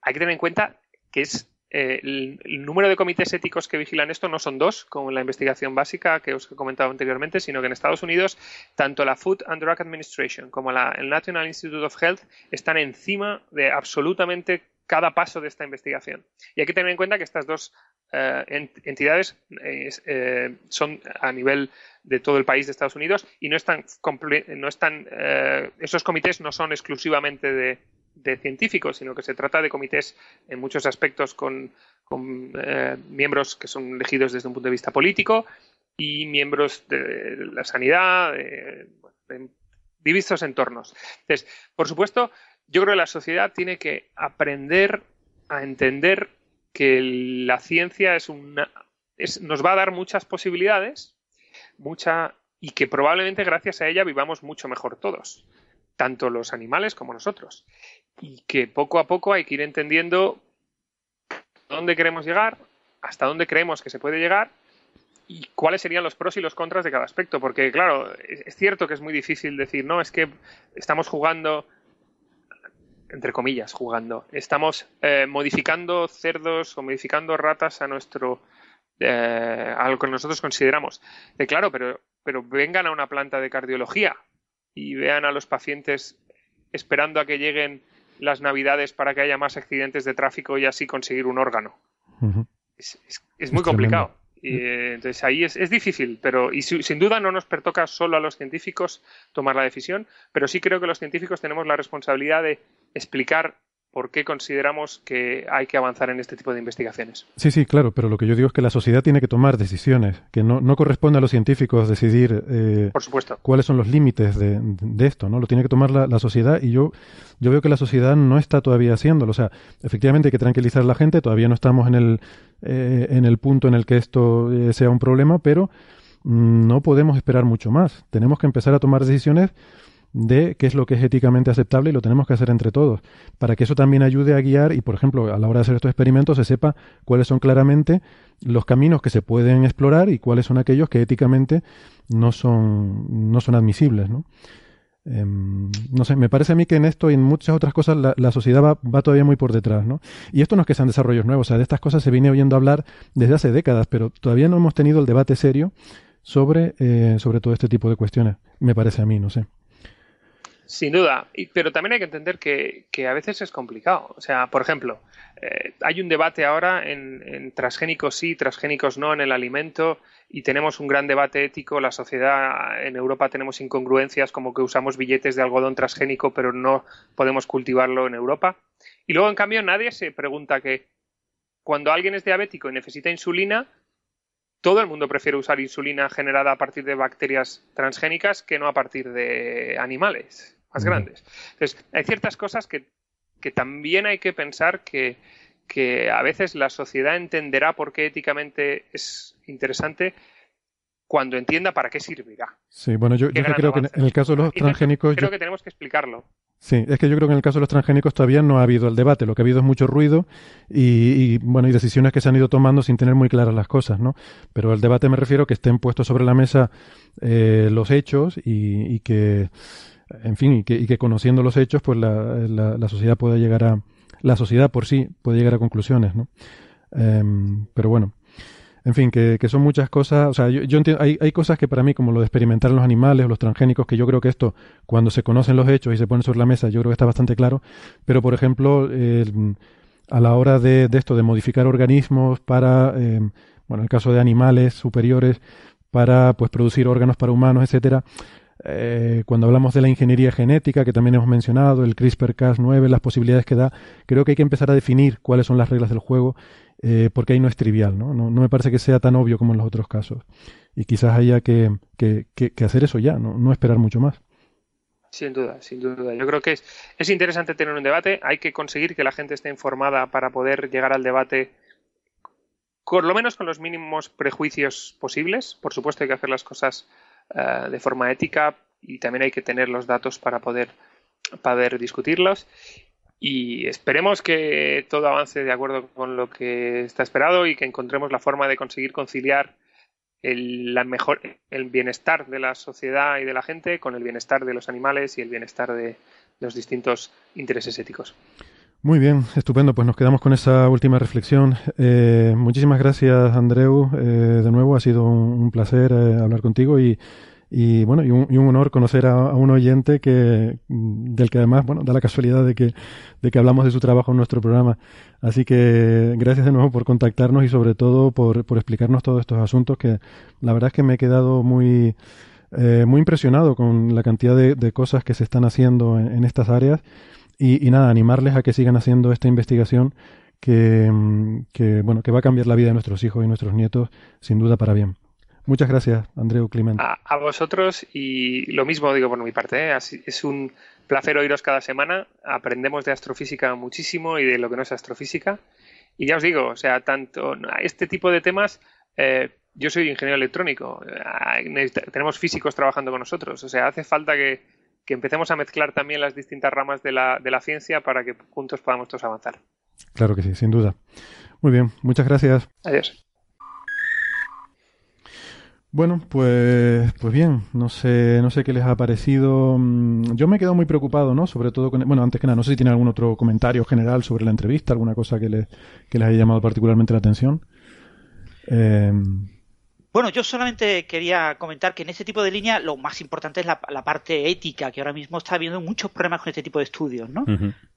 hay que tener en cuenta que es eh, el, número de comités éticos que vigilan esto no son dos, como la investigación básica que os he comentado anteriormente, sino que en Estados Unidos tanto la Food and Drug Administration como la, el National Institute of Health están encima de absolutamente cada paso de esta investigación. Y hay que tener en cuenta que estas dos eh, entidades eh, son a nivel de todo el país de Estados Unidos y no están, no están esos comités no son exclusivamente de, de científicos, sino que se trata de comités en muchos aspectos con, eh, miembros que son elegidos desde un punto de vista político y miembros de la sanidad, de, diversos entornos. Entonces, por supuesto, yo creo que la sociedad tiene que aprender a entender que la ciencia es una, nos va a dar muchas posibilidades, mucha y que probablemente gracias a ella vivamos mucho mejor todos tanto los animales como nosotros. Y que poco a poco hay que ir entendiendo dónde queremos llegar, hasta dónde creemos que se puede llegar y cuáles serían los pros y los contras de cada aspecto. Porque, claro, es cierto que es muy difícil decir, no, es que estamos jugando, entre comillas, jugando, estamos eh, modificando cerdos o modificando ratas a nuestro. Eh, a lo que nosotros consideramos. De claro, pero, pero vengan a una planta de cardiología y vean a los pacientes esperando a que lleguen las navidades para que haya más accidentes de tráfico y así conseguir un órgano. es, muy complicado. Y, eh, entonces ahí es, difícil, pero y sin duda no nos pertoca solo a los científicos tomar la decisión, pero sí creo que los científicos tenemos la responsabilidad de explicar por qué consideramos que hay que avanzar en este tipo de investigaciones. Sí, sí, claro, pero lo que yo digo es que la sociedad tiene que tomar decisiones, que no, no corresponde a los científicos decidir eh, por supuesto. cuáles son los límites de, de, esto, ¿no? Lo tiene que tomar la, la, sociedad y yo, yo veo que la sociedad no está todavía haciéndolo. O sea, efectivamente hay que tranquilizar a la gente, todavía no estamos en el, eh, en el punto en el que esto eh, sea un problema, pero mm, no podemos esperar mucho más. Tenemos que empezar a tomar decisiones de qué es lo que es éticamente aceptable y lo tenemos que hacer entre todos, para que eso también ayude a guiar y, por ejemplo, a la hora de hacer estos experimentos se sepa cuáles son claramente los caminos que se pueden explorar y cuáles son aquellos que éticamente no son, no son admisibles. ¿no? Em, sé, me parece a mí que en esto y en muchas otras cosas la, sociedad va, va, todavía muy por detrás, ¿no? Y esto no es que sean desarrollos nuevos, o sea, de estas cosas se viene oyendo hablar desde hace décadas, pero todavía no hemos tenido el debate serio sobre, eh, sobre todo este tipo de cuestiones, me parece a mí, no sé. Sin duda, pero también hay que entender que, a veces es complicado. O sea, por ejemplo, eh, hay un debate ahora en, transgénicos sí, transgénicos no en el alimento y tenemos un gran debate ético. La sociedad en Europa tenemos incongruencias como que usamos billetes de algodón transgénico pero no podemos cultivarlo en Europa. Y luego, en cambio, nadie se pregunta que cuando alguien es diabético y necesita insulina, todo el mundo prefiere usar insulina generada a partir de bacterias transgénicas que no a partir de animales más grandes. Entonces, hay ciertas cosas que, también hay que pensar que, a veces la sociedad entenderá por qué éticamente es interesante cuando entienda para qué servirá. Sí, bueno, yo, creo que en el caso de los transgénicos... Creo que tenemos que explicarlo. Sí, es que yo creo que en el caso de los transgénicos todavía no ha habido el debate, lo que ha habido es mucho ruido y, bueno, y decisiones que se han ido tomando sin tener muy claras las cosas, ¿no? Pero el debate me refiero que estén puestos sobre la mesa eh, los hechos y, que, en fin, y que, conociendo los hechos, pues la, sociedad pueda llegar a, la sociedad por sí puede llegar a conclusiones, ¿no? Em, pero bueno, en fin, que, son muchas cosas. O sea, yo, entiendo, hay, hay, cosas que para mí, como lo de experimentar en los animales o los transgénicos, que yo creo que esto, cuando se conocen los hechos y se ponen sobre la mesa, yo creo que está bastante claro. Pero, por ejemplo, a la hora de, esto, de modificar organismos para, eh, bueno, en el caso de animales superiores, para pues producir órganos para humanos, etcétera. Eh, cuando hablamos de la ingeniería genética, que también hemos mencionado, el CRISPR-Cas9, las posibilidades que da, creo que hay que empezar a definir cuáles son las reglas del juego eh, porque ahí no es trivial, ¿no? ¿no? me parece que sea tan obvio como en los otros casos. Y quizás haya que, hacer eso ya, ¿no? esperar mucho más. Sin duda, sin duda. Yo creo que es, es interesante tener un debate. Hay que conseguir que la gente esté informada para poder llegar al debate, por lo menos con los mínimos prejuicios posibles. Por supuesto, hay que hacer las cosas eh, de forma ética y también hay que tener los datos para poder, poder discutirlos y esperemos que todo avance de acuerdo con lo que está esperado y que encontremos la forma de conseguir conciliar el, la mejor, el bienestar de la sociedad y de la gente con el bienestar de los animales y el bienestar de los distintos intereses éticos. Muy bien, estupendo. Pues nos quedamos con esa última reflexión. Eh, muchísimas gracias, Andreu. Eh, de nuevo, ha sido un, placer eh, hablar contigo y y bueno, y un, honor conocer a, un oyente que, del que además, bueno, da la casualidad de que, de que hablamos de su trabajo en nuestro programa. Así que gracias de nuevo por contactarnos y sobre todo por, por explicarnos todos estos asuntos que la verdad es que me he quedado muy, eh, muy impresionado con la cantidad de, de, cosas que se están haciendo en, estas áreas y, y, nada, animarles a que sigan haciendo esta investigación que, que, bueno, que va a cambiar la vida de nuestros hijos y nuestros nietos sin duda para bien. Muchas gracias, Andreu Clement. A, vosotros y lo mismo digo por mi parte. ¿eh? es un placer oíros cada semana. Aprendemos de astrofísica muchísimo y de lo que no es astrofísica. Y ya os digo, o sea, tanto este tipo de temas, eh, yo soy ingeniero electrónico, eh, tenemos físicos trabajando con nosotros, o sea, hace falta que, que empecemos a mezclar también las distintas ramas de la, de la ciencia para que juntos podamos todos avanzar. Claro que sí, sin duda. Muy bien, muchas gracias. Adiós. Bueno, pues, pues bien, no sé, no sé qué les ha parecido. Mm, yo me he quedado muy preocupado, ¿no? Sobre todo con, bueno, antes que nada, no sé si tiene algún otro comentario general sobre la entrevista, alguna cosa que, les, que les haya llamado particularmente la atención. Em, bueno, yo solamente quería comentar que en este tipo de línea lo más importante es la, parte ética, que ahora mismo está habiendo muchos problemas con este tipo de estudios, ¿no?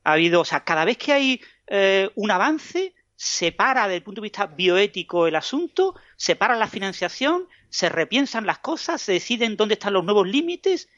Ha habido, o sea, cada vez que hay eh, un avance, se para desde el punto de vista bioético el asunto, se para la financiación se repiensan las cosas, se deciden dónde están los nuevos límites,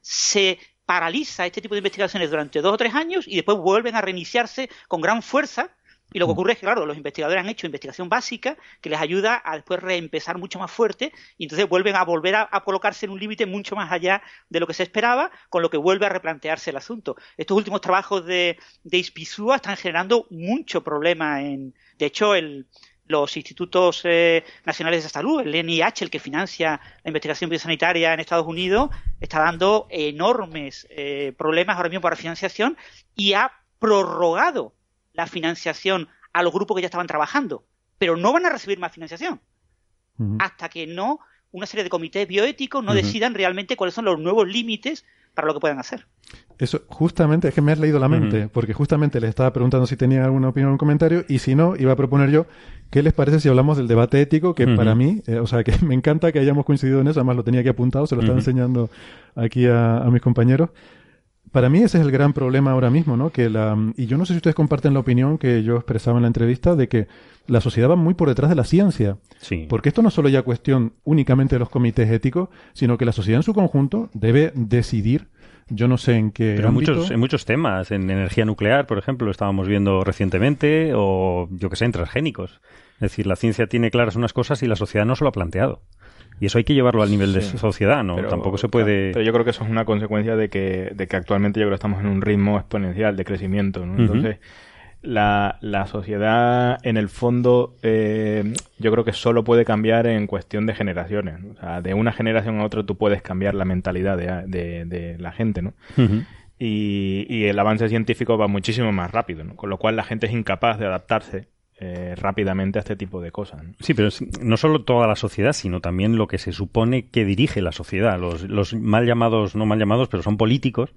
se paraliza este tipo de investigaciones durante dos o tres años y después vuelven a reiniciarse con gran fuerza. Y lo que mm. ocurre es que, claro, los investigadores han hecho investigación básica que les ayuda a después reempezar mucho más fuerte y entonces vuelven a volver a, colocarse en un límite mucho más allá de lo que se esperaba, con lo que vuelve a replantearse el asunto. Estos últimos trabajos de, de Ispizúa están generando mucho problema en... De hecho, el, los institutos eh, nacionales de salud, el NIH, el que financia la investigación biosanitaria en Estados Unidos, está dando enormes eh, problemas ahora mismo para financiación y ha prorrogado la financiación a los grupos que ya estaban trabajando, pero no van a recibir más financiación hasta que no una serie de comités bioéticos no decidan realmente cuáles son los nuevos límites para lo que puedan hacer. Eso, justamente, es que me has leído la mente, porque justamente les estaba preguntando si tenían alguna opinión o un comentario, y si no, iba a proponer yo, ¿qué les parece si hablamos del debate ético? Que para mí, eh, o sea, que me encanta que hayamos coincidido en eso, además lo tenía aquí apuntado, se lo estaba enseñando aquí a, mis compañeros. para mí ese es el gran problema ahora mismo, ¿no? Que la, y yo no sé si ustedes comparten la opinión que yo expresaba en la entrevista de que la sociedad va muy por detrás de la ciencia. Sí. Porque esto no es solo ya cuestión únicamente de los comités éticos, sino que la sociedad en su conjunto debe decidir yo no sé en qué. Pero en muchos, en muchos temas, en energía nuclear, por ejemplo, lo estábamos viendo recientemente, o yo que sé, en transgénicos. Es decir, la ciencia tiene claras unas cosas y la sociedad no se lo ha planteado. Y eso hay que llevarlo al nivel de sociedad, ¿no? Pero, Tampoco se puede. pero yo creo que eso es una consecuencia de que, de que actualmente yo creo que estamos en un ritmo exponencial de crecimiento. ¿no? Entonces, la, la sociedad, en el fondo, eh, yo creo que solo puede cambiar en cuestión de generaciones. ¿no? O sea, de una generación a otra tú puedes cambiar la mentalidad de, de- de la gente, ¿no? Y, y el avance científico va muchísimo más rápido, ¿no? Con lo cual la gente es incapaz de adaptarse eh, rápidamente a este tipo de cosas. ¿no? Sí, pero es- no solo toda la sociedad, sino también lo que se supone que dirige la sociedad. Los, los mal llamados, no mal llamados, pero son políticos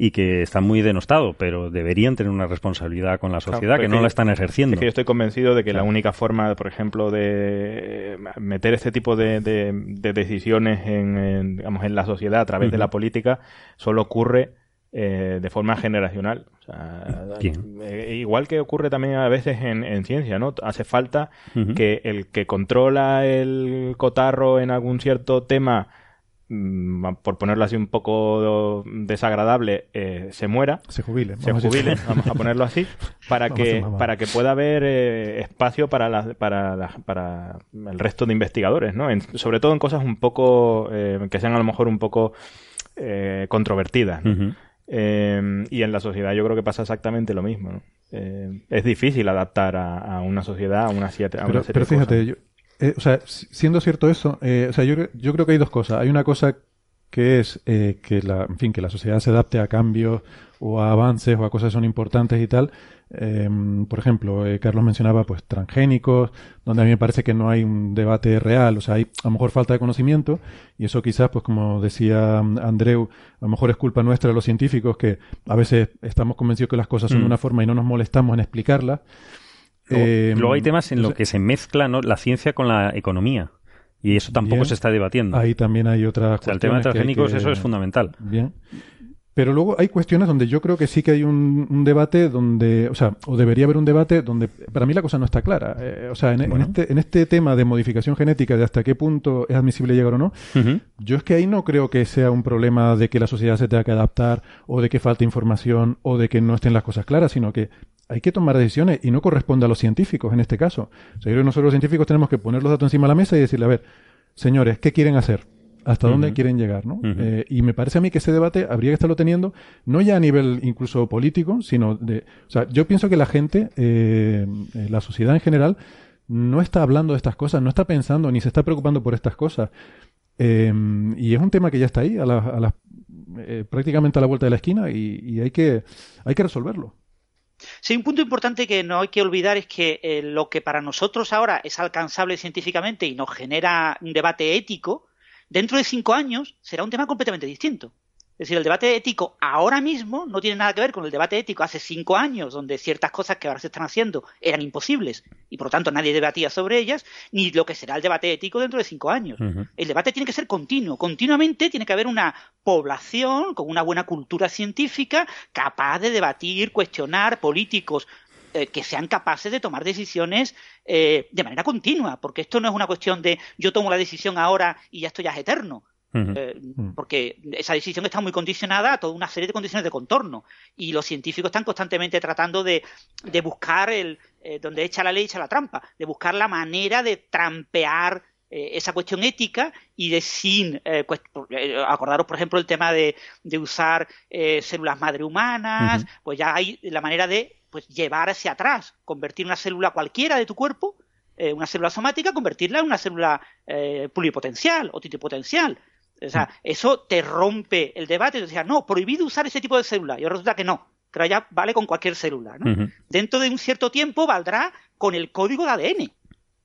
y que están muy denostados, pero deberían tener una responsabilidad con la sociedad Claro, que no que la están ejerciendo. Es que yo estoy convencido de que Claro. la única forma, por ejemplo, de meter este tipo de, de- de decisiones en, en, digamos, en la sociedad a través de la política solo ocurre eh, de forma generacional. O sea, eh, igual que ocurre también a veces en, en ciencia, ¿no? Hace falta que el que controla el cotarro en algún cierto tema, por ponerlo así un poco desagradable, eh, se muera Se jubile. se vamos a decir. jubile, vamos a ponerlo así, para Vamos que para que pueda haber eh, espacio para la- para la- para el resto de investigadores, ¿no? En- sobre todo en cosas un poco eh, que sean a lo mejor un poco eh, controvertidas. Eh, y en la sociedad yo creo que pasa exactamente lo mismo. ¿no? Eh, es difícil adaptar a, a una sociedad a una, siete- a una Pero, serie pero de cosas. fíjate, yo- eh, o sea, si- siendo cierto eso, eh, o sea, yo, yo creo que hay dos cosas. Hay una cosa que es eh, que la, en fin, que la sociedad se adapte a cambios o a avances o a cosas que son importantes y tal. Eh, por ejemplo, eh, Carlos mencionaba pues transgénicos, donde a mí me parece que no hay un debate real, o sea, hay a lo mejor falta de conocimiento y eso quizás, pues como decía mm, Andreu, a lo mejor es culpa nuestra de los científicos que a veces estamos convencidos que las cosas son Mm. de una forma y no nos molestamos en explicarlas. Luego, Eh, luego hay temas en lo entonces- que se mezcla ¿no? la ciencia con la economía. Y eso tampoco Bien. se está debatiendo. Ahí también hay otras o sea, el tema de que transgénicos, que- eso es fundamental. Bien. Pero luego hay cuestiones donde yo creo que sí que hay un, un debate donde, o sea, o debería haber un debate donde para mí la cosa no está clara. Eh, o sea, en, este, en este tema de modificación genética, de hasta qué punto es admisible llegar o no, yo es que ahí no creo que sea un problema de que la sociedad se tenga que adaptar o de que falte información o de que no estén las cosas claras, sino que hay que tomar decisiones y no corresponde a los científicos en este caso. O sea, yo creo que nosotros los científicos tenemos que poner los datos encima de la mesa y decirle, a ver, señores, ¿qué quieren hacer? ¿Hasta dónde quieren llegar? ¿no? Eh, y me parece a mí que ese debate habría que estarlo teniendo, no ya a nivel incluso político, sino de... O sea, yo pienso que la gente, eh, eh, la sociedad en general, no está hablando de estas cosas, no está pensando ni se está preocupando por estas cosas. Eh, y es un tema que ya está ahí, a la, a la- eh, prácticamente a la vuelta de la esquina, y, y hay, que, hay que resolverlo. Sí, un punto importante que no hay que olvidar es que eh, lo que para nosotros ahora es alcanzable científicamente y nos genera un debate ético, dentro de cinco años será un tema completamente distinto. Es decir, el debate ético ahora mismo no tiene nada que ver con el debate ético hace cinco años, donde ciertas cosas que ahora se están haciendo eran imposibles y por lo tanto nadie debatía sobre ellas, ni lo que será el debate ético dentro de cinco años. El debate tiene que ser continuo. Continuamente tiene que haber una población con una buena cultura científica capaz de debatir, cuestionar políticos eh, que sean capaces de tomar decisiones eh, de manera continua, porque esto no es una cuestión de yo tomo la decisión ahora y ya esto ya es eterno. Eh, porque esa decisión está muy condicionada a toda una serie de condiciones de contorno. Y los científicos están constantemente tratando de, de buscar el eh, donde echa la ley echa la trampa, de buscar la manera de trampear eh, esa cuestión ética y de sin eh, eh, acordaros por ejemplo el tema de, de usar eh, células madre humanas, pues ya hay la manera de pues llevar hacia atrás, convertir una célula cualquiera de tu cuerpo una célula somática, convertirla en una célula eh, pluripotencial o titipotencial. O sea, eso te rompe el debate. Te decía, no, prohibido usar ese tipo de célula. Y ahora resulta que no, que ahora ya vale con cualquier célula. ¿no? Dentro de un cierto tiempo valdrá con el código de ADN,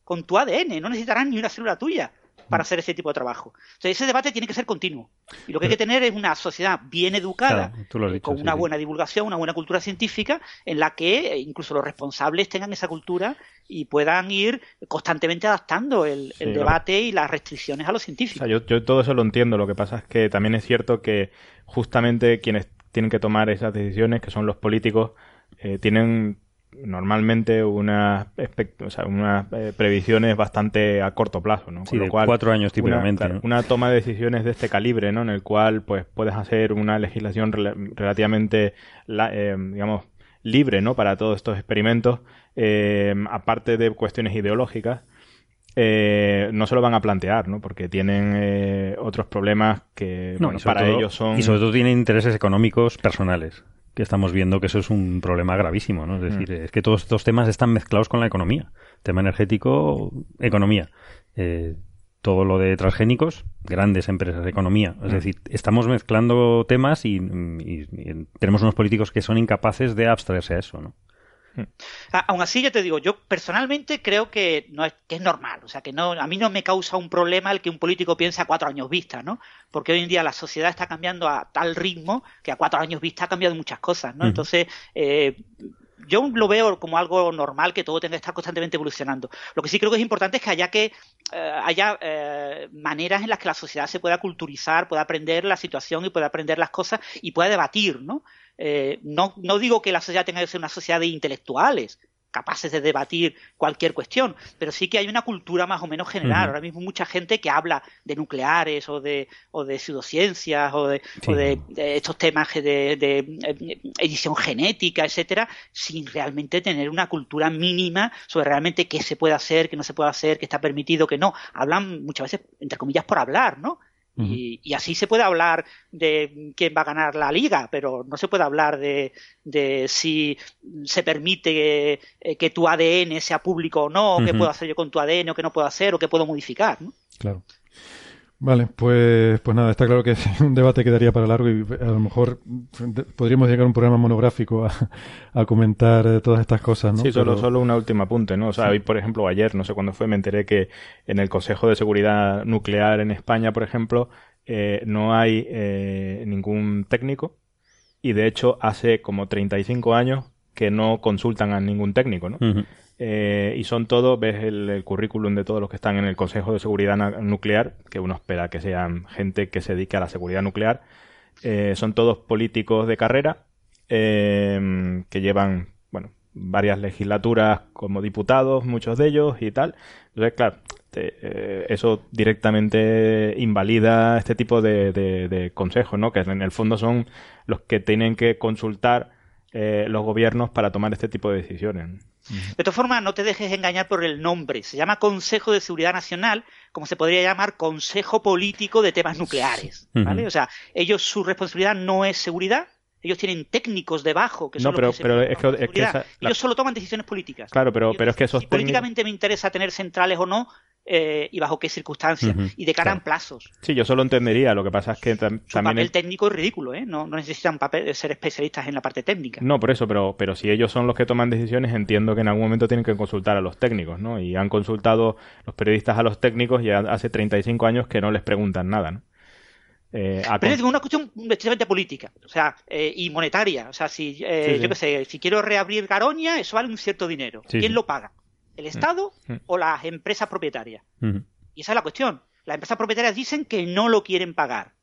con tu ADN. No necesitarás ni una célula tuya para hacer ese tipo de trabajo. Entonces, ese debate tiene que ser continuo. Y lo que hay que tener es una sociedad bien educada, Claro, eh, dicho, con sí, una sí. buena divulgación, una buena cultura científica, en la que eh, incluso los responsables tengan esa cultura y puedan ir constantemente adaptando el, el Sí, lo- debate y las restricciones a los O científicos. sea, yo, yo todo eso lo entiendo. Lo que pasa es que también es cierto que justamente quienes tienen que tomar esas decisiones, que son los políticos, eh, tienen normalmente unas, o sea, unas eh, previsiones bastante a corto plazo, ¿no? Con lo cual, cuatro años típicamente. Una, una, toma de decisiones de este calibre, ¿no? En el cual, pues, puedes hacer una legislación relativamente, eh, digamos, libre, ¿no? Para todos estos experimentos, eh, aparte de cuestiones ideológicas, no se lo van a plantear, ¿no? Porque tienen otros problemas que para ellos son... Y sobre todo tienen intereses económicos personales que estamos viendo que eso es un problema gravísimo, ¿no? Es decir, mm. es que todos estos temas están mezclados con la economía. Tema energético, economía. Eh, todo lo de transgénicos, grandes empresas, de economía. Es mm. decir, estamos mezclando temas y, tenemos unos políticos que son incapaces de abstraerse a eso, ¿no? Ah, aún así, yo te digo, yo personalmente creo que, no es, que es normal. O sea, que no, a mí no me causa un problema el que un político piense a cuatro años vista, ¿no? Porque hoy en día la sociedad está cambiando a tal ritmo que a cuatro años vista ha cambiado muchas cosas, ¿no? Entonces, eh, yo lo veo como algo normal que todo tenga que estar constantemente evolucionando. Lo que sí creo que es importante es que haya que eh, haya eh, maneras en las que la sociedad se pueda culturizar, pueda aprender la situación y pueda aprender las cosas y pueda debatir, ¿no? Eh, no, no digo que la sociedad tenga que ser una sociedad de intelectuales, capaces de debatir cualquier cuestión, pero sí que hay una cultura más o menos general. Ahora mismo mucha gente que habla de nucleares o de, o de pseudociencias o de, estos temas de, de, edición genética, etcétera, sin realmente tener una cultura mínima sobre realmente qué se puede hacer, qué no se puede hacer, qué está permitido, qué no. Hablan muchas veces, entre comillas, por hablar, ¿no? Y, así se puede hablar de quién va a ganar la liga, pero no se puede hablar de, de si se permite eh, que tu ADN sea público o no, o qué puedo hacer yo con tu ADN o qué no puedo hacer o qué puedo modificar. ¿no? Claro. Vale, pues, pues nada, está claro que un debate quedaría para largo y a lo mejor podríamos llegar a un programa monográfico a, comentar eh, todas estas cosas, ¿no? Sí, solo, solo un último apunte, ¿no? O sea, hoy, por ejemplo, ayer, no sé cuándo fue, me enteré que en el Consejo de Seguridad Nuclear en España, por ejemplo, eh, no hay eh, ningún técnico y de hecho hace como 35 años que no consultan a ningún técnico, ¿no? Eh, y son todos, ves el, currículum de todos los que están en el Consejo de Seguridad Nuclear, que uno espera que sean gente que se dedique a la seguridad nuclear, eh, son todos políticos de carrera em, que llevan, bueno, varias legislaturas como diputados, muchos de ellos y tal. Entonces, claro, eh, eso directamente invalida este tipo de, de consejos, ¿no? Que en el fondo son los que tienen que consultar los gobiernos para tomar este tipo de decisiones. De todas formas, no te dejes engañar por el nombre. Se llama Consejo de Seguridad Nacional, como se podría llamar Consejo Político de Temas Nucleares. ¿vale? O sea, ellos, su responsabilidad no es seguridad, ellos tienen técnicos debajo que son no, pero, los que pero es que, es que ellos solo toman decisiones políticas. Claro, pero, pero es que esos si políticamente me interesa tener centrales o no, eh, y bajo qué circunstancias y de cara a plazos. Sí, yo solo entendería. Lo que pasa es que también. Su papel técnico es ridículo, ¿eh? No, necesitan papel, ser especialistas en la parte técnica. No, por eso, pero, pero si ellos son los que toman decisiones, entiendo que en algún momento tienen que consultar a los técnicos, ¿no? Y han consultado los periodistas a los técnicos y hace 35 años que no les preguntan nada, ¿no? Eh, pero es una cuestión estrictamente política, o sea, eh, y monetaria. O sea, si eh, yo qué sé, si quiero reabrir Garoña, eso vale un cierto dinero. ¿Quién lo paga? ¿El Estado mm. Mm. o las empresas propietarias? Y esa es la cuestión. Las empresas propietarias dicen que no lo quieren pagar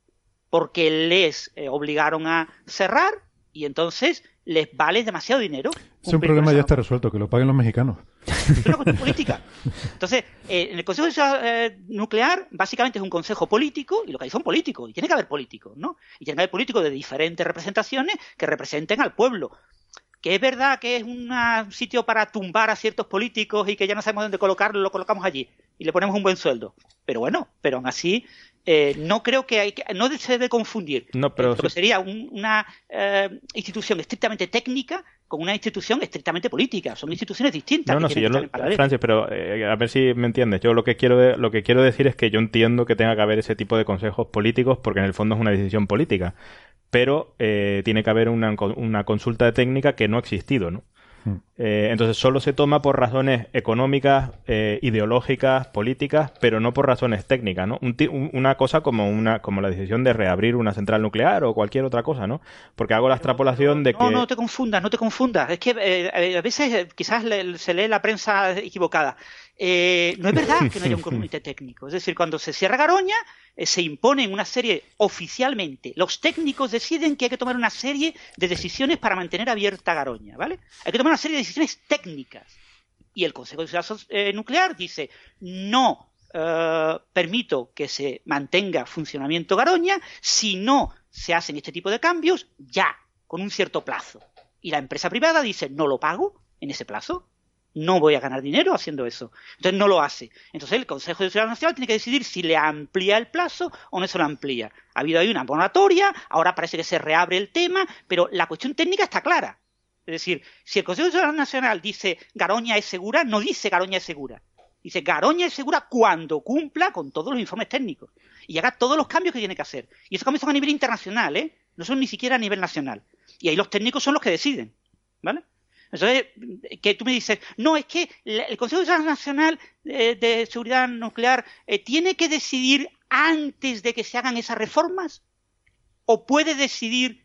porque les eh, obligaron a cerrar y entonces les vale demasiado dinero. Ese problema ya está resuelto, que lo paguen los mexicanos. Es una cuestión política. Entonces, eh, en el Consejo eh, Nuclear, básicamente es un consejo político, y lo que hay son políticos, y tiene que haber políticos, ¿no? Y tiene que haber políticos de diferentes representaciones que representen al pueblo que es verdad que es un sitio para tumbar a ciertos políticos y que ya no sabemos dónde colocarlo, lo colocamos allí y le ponemos un buen sueldo. Pero bueno, pero aún así eh, no creo que hay que, no se debe confundir no, pero lo que sería una eh, institución estrictamente técnica con una institución estrictamente política. Son instituciones distintas. No, no, sí, yo Francis, pero eh, a ver si me entiendes. Yo lo que quiero lo que quiero decir es que yo entiendo que tenga que haber ese tipo de consejos políticos porque en el fondo es una decisión política pero eh, tiene que haber una, una, consulta de técnica que no ha existido, ¿no? Hmm. Eh, entonces solo se toma por razones económicas, eh, ideológicas, políticas, pero no por razones técnicas, ¿no? una cosa como una como la decisión de reabrir una central nuclear o cualquier otra cosa, ¿no? Porque hago la extrapolación de que no no te confundas, no te confundas. Es que a veces quizás se lee la prensa equivocada. Eh, no es verdad que no haya un comité técnico. Es decir, cuando se cierra Garoña, eh, se imponen una serie oficialmente. Los técnicos deciden que hay que tomar una serie de decisiones para mantener abierta Garoña, ¿vale? Hay que tomar una serie de decisiones técnicas. Y el Consejo de Seguridad eh, Nuclear dice, no permito que se mantenga funcionamiento Garoña si no se hacen este tipo de cambios ya, con un cierto plazo. Y la empresa privada dice, no lo pago en ese plazo no voy a ganar dinero haciendo eso. Entonces no lo hace. Entonces el Consejo de Seguridad Nacional tiene que decidir si le amplía el plazo o no se lo amplía. Ha habido ahí una moratoria, ahora parece que se reabre el tema, pero la cuestión técnica está clara. Es decir, si el Consejo de Seguridad Nacional dice Garoña es segura, no dice Garoña es segura. Dice Garoña es segura cuando cumpla con todos los informes técnicos y haga todos los cambios que tiene que hacer. Y esos cambios son a nivel internacional, ¿eh? No son ni siquiera a nivel nacional. Y ahí los técnicos son los que deciden. ¿Vale? Entonces, que tú me dices, no, es que el Consejo Nacional de Seguridad Nuclear eh, tiene que decidir antes de que se hagan esas reformas o puede decidir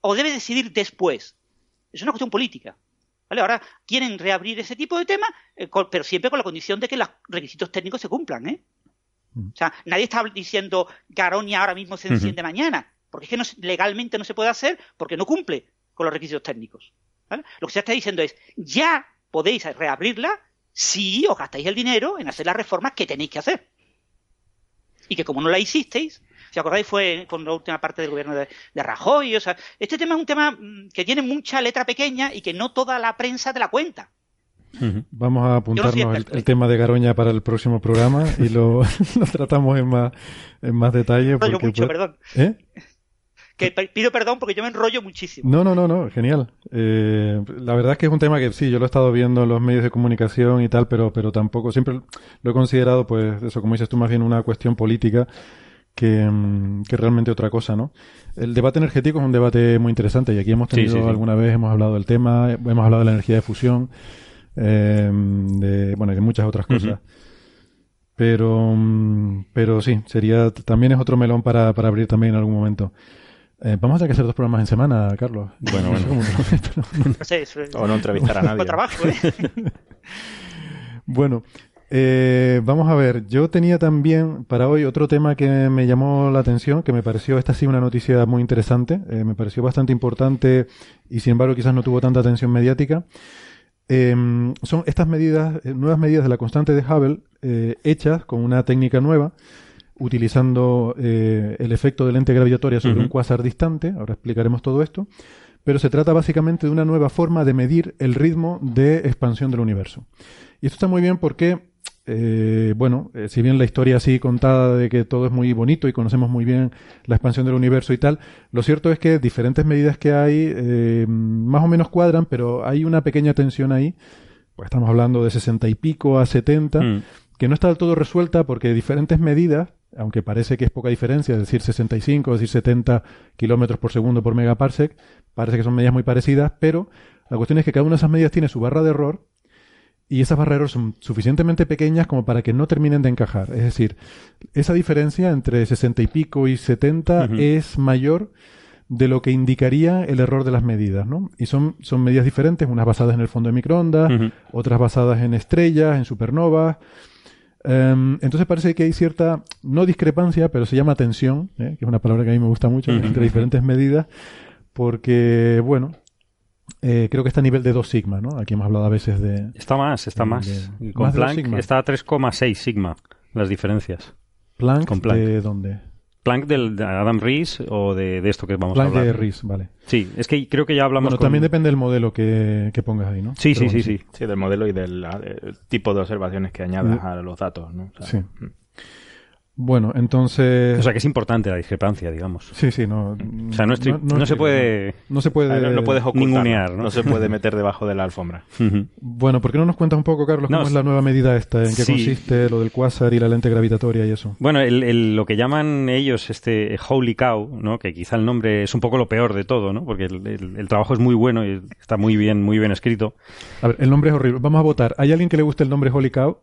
o debe decidir después. Es una cuestión política. ¿Vale? Ahora quieren reabrir ese tipo de temas, eh, pero siempre con la condición de que los requisitos técnicos se cumplan. ¿eh? O sea, nadie está diciendo Garoña ahora mismo se enciende mañana, porque es que no, legalmente no se puede hacer porque no cumple con los requisitos técnicos. Lo que se está diciendo es, ya podéis reabrirla si os gastáis el dinero en hacer las reformas que tenéis que hacer. Y que como no la hicisteis, si acordáis fue con la última parte del gobierno de, Rajoy, o sea, este tema es un tema mm, que tiene mucha letra pequeña y que no toda la prensa te la cuenta. Vamos a apuntarnos el, tema de Garoña para el próximo programa y lo, tratamos en más, en más detalle. Porque, mucho, perdón. ¿Eh? Que pido perdón porque yo me enrollo muchísimo. No, no, no, no, genial. Eh, la verdad es que es un tema que sí, yo lo he estado viendo en los medios de comunicación y tal, pero, pero tampoco, siempre lo he considerado, pues, eso, como dices tú, más bien una cuestión política que, mm, que realmente otra cosa, ¿no? El debate energético es un debate muy interesante y aquí hemos tenido alguna vez, hemos hablado del tema, hemos hablado de la energía de fusión, eh, de, bueno, y de muchas otras cosas. Pero, mm, pero sí, sería, también es otro melón para, para abrir también en algún momento. Eh, vamos a tener que hacer dos programas en semana, Carlos. Bueno, bueno. o no entrevistar a nadie. Trabajo, ¿eh? bueno, eh, vamos a ver. Yo tenía también para hoy otro tema que me llamó la atención, que me pareció, esta sí una noticia muy interesante, me pareció bastante importante y sin embargo quizás no tuvo tanta atención mediática. Em, son estas medidas, nuevas medidas de la constante de Hubble, hechas con una técnica nueva utilizando eh, el efecto de lente gravitatoria sobre un cuásar distante, ahora explicaremos todo esto, pero se trata básicamente de una nueva forma de medir el ritmo de expansión del universo. Y esto está muy bien porque, eh, bueno, eh, si bien la historia así contada de que todo es muy bonito y conocemos muy bien la expansión del universo y tal, lo cierto es que diferentes medidas que hay más o menos cuadran, pero hay una pequeña tensión ahí, pues estamos hablando de 60 y pico a 70, mm. que no está del todo resuelta porque diferentes medidas aunque parece que es poca diferencia, es decir, 65, es decir, 70 kilómetros por segundo por megaparsec, parece que son medidas muy parecidas, pero la cuestión es que cada una de esas medidas tiene su barra de error y esas barras de error son suficientemente pequeñas como para que no terminen de encajar. Es decir, esa diferencia entre 60 y pico y 70 es mayor de lo que indicaría el error de las medidas, ¿no? Y son, son medidas diferentes, unas basadas en el fondo de microondas, otras basadas en estrellas, en supernovas, Em, entonces parece que hay cierta, no discrepancia, pero se llama tensión, ¿eh? que es una palabra que a mí me gusta mucho, entre diferentes medidas, porque, bueno, eh, creo que está a nivel de 2 sigma, ¿no? Aquí hemos hablado a veces de... Está más, está más. Con Planck está a 3,6 sigma las diferencias. ¿Planck? Con Planck. ¿De dónde? Planck del, de Adam Rees o de, esto que vamos a hablar. de Rees, vale. Sí, es que creo que ya hablamos. Bueno, también depende del modelo que, pongas ahí, ¿no? Sí, sí, sí, sí, sí. del modelo y del eh, tipo de observaciones que añadas mm. a los datos, ¿no? sí. Mm. Bueno, entonces... O sea, que es importante la discrepancia, digamos. Sí, sí, no... O sea, no, no, se puede... No se puede... no, puedes ningunear, ¿no? se puede meter debajo de la alfombra. bueno, ¿por qué no nos cuentas un poco, Carlos, cómo es la nueva medida esta? ¿En qué consiste lo del cuásar y la lente gravitatoria y eso? Bueno, el, lo que llaman ellos este Holy Cow, ¿no? Que quizá el nombre es un poco lo peor de todo, ¿no? Porque el, trabajo es muy bueno y está muy bien, muy bien escrito. A ver, el nombre es horrible. Vamos a votar. ¿Hay alguien que le guste el nombre Holy Cow?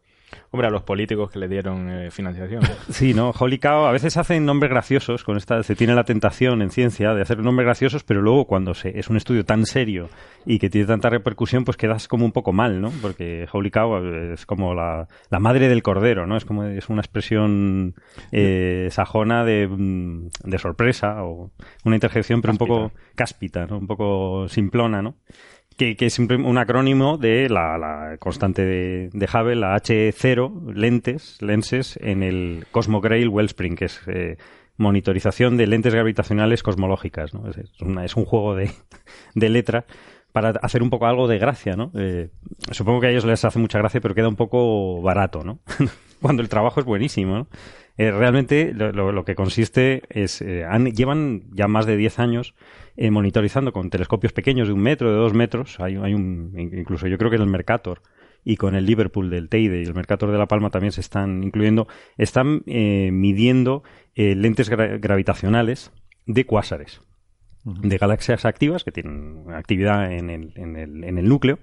Hombre, a los políticos que le dieron eh, financiación. Sí, ¿no? Holy cow, a veces hacen nombres graciosos, con esta, se tiene la tentación en ciencia de hacer nombres graciosos, pero luego cuando se, es un estudio tan serio y que tiene tanta repercusión, pues quedas como un poco mal, ¿no? Porque Holy cow es como la, la madre del cordero, ¿no? Es como, es una expresión eh, sajona de, mm, de sorpresa o una interjección, pero un poco cáspita, ¿no? Un poco simplona, ¿no? Que, que, es un acrónimo de la, la constante de, de, Hubble, la H0, lentes, lenses, en el Cosmograil Wellspring, que es eh, monitorización de lentes gravitacionales cosmológicas. ¿no? Es, una, es, un juego de, de letras para hacer un poco algo de gracia, ¿no? Eh, supongo que a ellos les hace mucha gracia, pero queda un poco barato, ¿no? Cuando el trabajo es buenísimo, ¿no? Eh, realmente lo, que consiste es, eh, han, llevan ya más de 10 años eh, monitorizando con telescopios pequeños de un metro, de dos metros, hay, hay un, incluso yo creo que en el Mercator y con el Liverpool del Teide y el Mercator de La Palma también se están incluyendo, están eh, midiendo eh, lentes gra gravitacionales de cuásares. De galaxias activas que tienen actividad en el, en el, en el núcleo.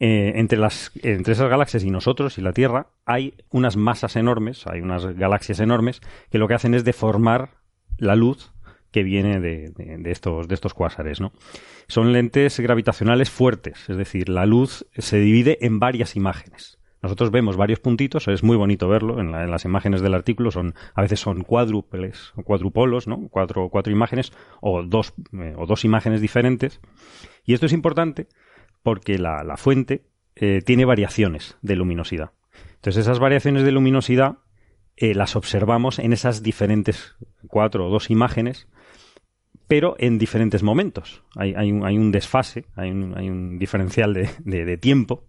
Eh, entre, las, entre esas galaxias y nosotros y la Tierra hay unas masas enormes, hay unas galaxias enormes que lo que hacen es deformar la luz que viene de, de, de, estos, de estos cuásares, ¿no? Son lentes gravitacionales fuertes, es decir, la luz se divide en varias imágenes. Nosotros vemos varios puntitos, es muy bonito verlo en, la, en las imágenes del artículo, son, a veces son cuádruples, cuadrupolos, ¿no? Cuatro, cuatro imágenes o dos, eh, o imágenes diferentes. Y esto es importante porque la, la fuente eh, tiene variaciones de luminosidad. Entonces esas variaciones de luminosidad eh, las observamos en esas diferentes cuatro o dos imágenes pero en diferentes momentos. Hay, hay, un, hay un, desfase, hay un, hay un diferencial de, de, de tiempo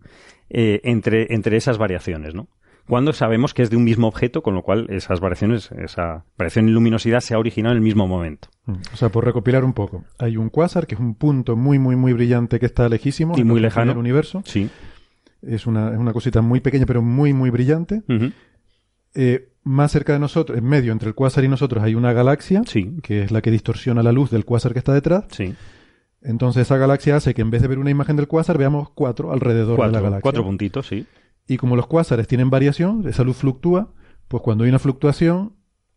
eh, entre, entre, esas variaciones, ¿no? Cuando sabemos que es de un mismo objeto, con lo cual esas variaciones, esa variación en luminosidad se ha originado en el mismo momento. O sea, por recopilar un poco, hay un cuásar que es un punto muy, muy, muy brillante que está lejísimo. Y muy lejano. del universo. Sí. Es una, es una cosita muy pequeña, pero muy, muy brillante. Uh -huh. eh, más cerca de nosotros, en medio entre el cuásar y nosotros, hay una galaxia, sí. que es la que distorsiona la luz del cuásar que está detrás. Sí. Entonces esa galaxia hace que en vez de ver una imagen del cuásar, veamos cuatro alrededor cuatro, de la galaxia. Cuatro puntitos, sí. Y como los cuásares tienen variación, esa luz fluctúa, pues cuando hay una fluctuación,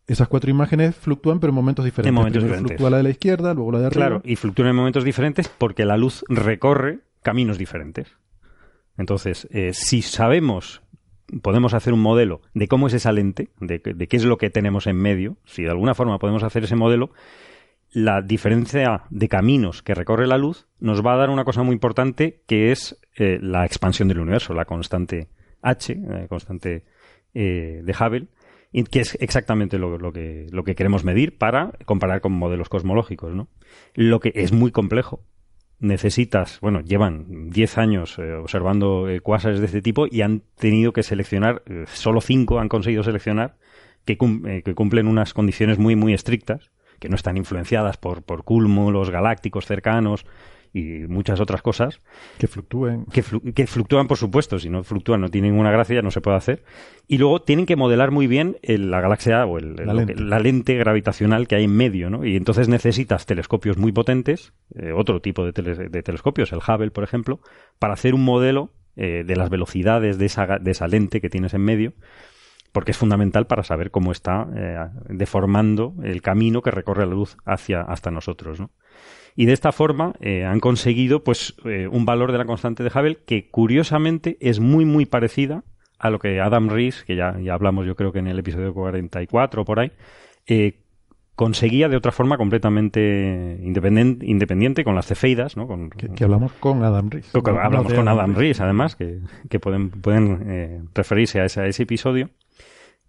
esas cuatro imágenes flucúan pero en momentos diferentes. En momentos Primero diferentes. fluctúa la de la izquierda, luego la de arriba. Claro, y fluctúan en momentos diferentes porque la luz recorre caminos diferentes. Entonces, eh, si sabemos podemos hacer un modelo de cómo es esa lente, de, qué es lo que tenemos en medio, si de alguna forma podemos hacer ese modelo, la diferencia de caminos que recorre la luz nos va a dar una cosa muy importante que es eh, la expansión del universo, la constante H, la constante eh, de Hubble, y que es exactamente lo, lo, que, lo que queremos medir para comparar con modelos cosmológicos. ¿no? Lo que es muy complejo, necesitas, bueno, llevan 10 años eh, observando eh, de este tipo y han tenido que seleccionar, eh, solo 5 han conseguido seleccionar que, cum eh, que, cumplen unas condiciones muy, muy estrictas, que no están influenciadas por, por cúmulos galácticos cercanos y muchas otras cosas. Que fluctúen. Que, flu que, fluctúan, por supuesto. Si no fluctúan, no tiene ninguna gracia, no se puede hacer. Y luego tienen que modelar muy bien el, la galaxia o el, la, lente. Que, la, lente. gravitacional que hay en medio, ¿no? Y entonces necesitas telescopios muy potentes, eh, otro tipo de, tele de, telescopios, el Hubble, por ejemplo, para hacer un modelo eh, de las velocidades de esa, de esa lente que tienes en medio porque es fundamental para saber cómo está eh, deformando el camino que recorre la luz hacia hasta nosotros, ¿no? Y de esta forma eh, han conseguido pues eh, un valor de la constante de Hubble que curiosamente es muy muy parecida a lo que Adam Rees, que ya, ya hablamos yo creo que en el episodio 44 o por ahí, eh, conseguía de otra forma completamente independiente, independiente con las cefeidas, ¿no? Con, que, que, hablamos con Adam Rees. Que, hablamos con Adam Rees, además, que, que pueden, pueden referirse a ese, a ese episodio.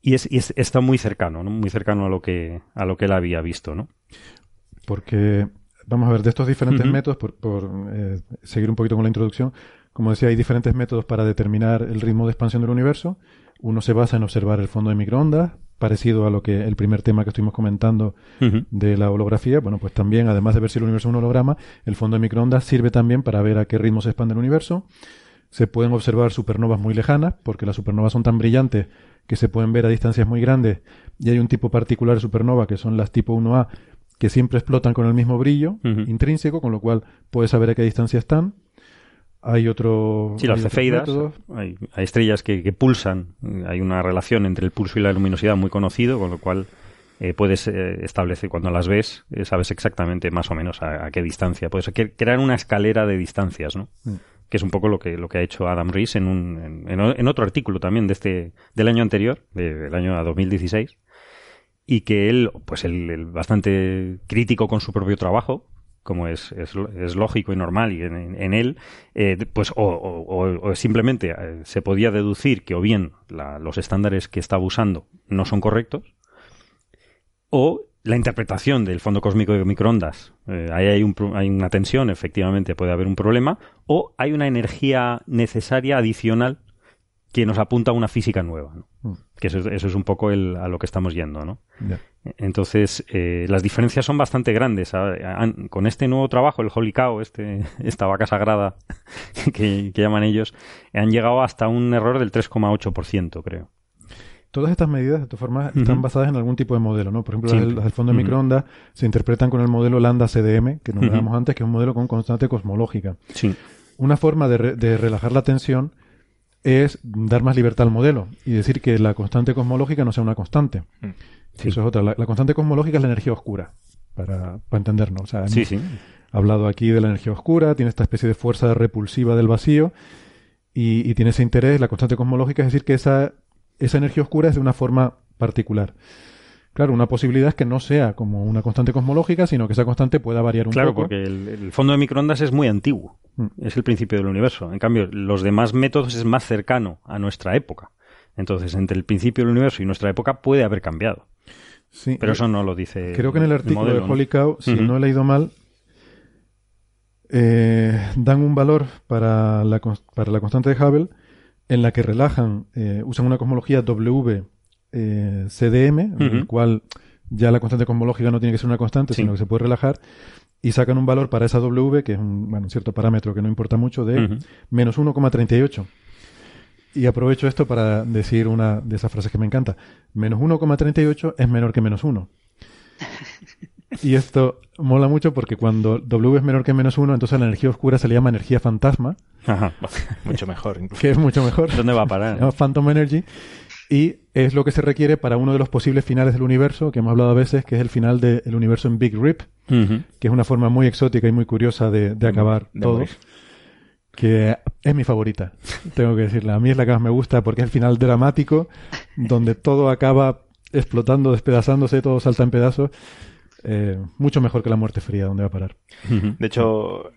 Y, es, y es, está muy cercano, ¿no? Muy cercano a lo que, a lo que él había visto, ¿no? Porque, vamos a ver, de estos diferentes uh -huh. métodos, por, por eh, seguir un poquito con la introducción, como decía, hay diferentes métodos para determinar el ritmo de expansión del universo. Uno se basa en observar el fondo de microondas, parecido a lo que el primer tema que estuvimos comentando uh -huh. de la holografía. Bueno, pues también, además de ver si el universo es un holograma, el fondo de microondas sirve también para ver a qué ritmo se expande el universo. Se pueden observar supernovas muy lejanas, porque las supernovas son tan brillantes que se pueden ver a distancias muy grandes. Y hay un tipo particular de supernova, que son las tipo 1A, que siempre explotan con el mismo brillo uh -huh. intrínseco, con lo cual puedes saber a qué distancia están. Hay otro. Sí, las hay otros cefeidas. Hay, hay estrellas que, que pulsan. Hay una relación entre el pulso y la luminosidad muy conocido, con lo cual eh, puedes eh, establecer, cuando las ves, eh, sabes exactamente más o menos a, a qué distancia. Puedes cre- crear una escalera de distancias, ¿no? Mm. Que es un poco lo que, lo que ha hecho Adam Rees en, un, en, en otro artículo también de este, del año anterior, de- del año 2016, y que él, pues él bastante crítico con su propio trabajo, como es, es, es lógico y normal y en, él, eh, pues o, simplemente eh, se podía deducir que o bien la- los estándares que estaba usando no son correctos, o la interpretación del fondo cósmico de microondas. eh, ahí hay, un hay una tensión, efectivamente puede haber un problema, o hay una energía necesaria adicional que nos apunta a una física nueva. ¿no? Que eso, es- eso es un poco el, a lo que estamos yendo, ¿no? Entonces, eh, las diferencias son bastante grandes. Con este nuevo trabajo, el Holy Cow, este, esta vaca sagrada que, que llaman ellos, han llegado hasta un error del 3,8%, creo. Todas estas medidas, de todas formas, están basadas en algún tipo de modelo, ¿no? Por ejemplo, las del, Siempre. las del fondo de Ujú. microondas se interpretan con el modelo Lambda CDM, que nombrábamos Ujú. antes, que es un modelo con constante cosmológica. Sí. Una forma de, re- de relajar la tensión es dar más libertad al modelo y decir que la constante cosmológica no sea una constante. Mm. Sí. Eso es otra. La, la constante cosmológica es la energía oscura, para, para entendernos. O sea, hemos Sí, sí. hablado aquí de la energía oscura, tiene esta especie de fuerza repulsiva del vacío y, y tiene ese interés. La constante cosmológica es decir que esa, esa energía oscura es de una forma particular. Claro, una posibilidad es que no sea como una constante cosmológica, sino que esa constante pueda variar un Claro, poco. porque el, el fondo de microondas es muy antiguo. Mm. Es el principio del universo. En cambio, los demás métodos es más cercano a nuestra época. Entonces, entre el principio del universo y nuestra época puede haber cambiado. Sí, Pero eh, eso no lo dice. Creo que en el artículo modelo, de ¿no? Holy Cow, si no he leído mal, eh, dan un valor para la, para la constante de Hubble en la que relajan, eh, usan una cosmología W eh, CDM, en el cual ya la constante cosmológica no tiene que ser una constante, Sí. sino que se puede relajar, y sacan un valor para esa W, que es un, bueno, un cierto parámetro que no importa mucho, de menos 1,38. Y aprovecho esto para decir una de esas frases que me encanta. Menos 1,38 es menor que menos 1. Y esto mola mucho porque cuando W es menor que menos 1, entonces a la energía oscura se le llama energía fantasma, Ajá. Mucho mejor, incluso. que es mucho mejor. ¿Dónde va a Se parar? llama Phantom Energy. Y es lo que se requiere para uno de los posibles finales del universo, que hemos hablado a veces, que es el final del universo en Big Rip, que es una forma muy exótica y muy curiosa de, de acabar de todo. morir. Que es mi favorita, tengo que decirla. A mí es la que más me gusta porque es el final dramático, donde todo acaba explotando, despedazándose, todo salta en pedazos. Eh, mucho mejor que la muerte fría, donde va a parar. De hecho,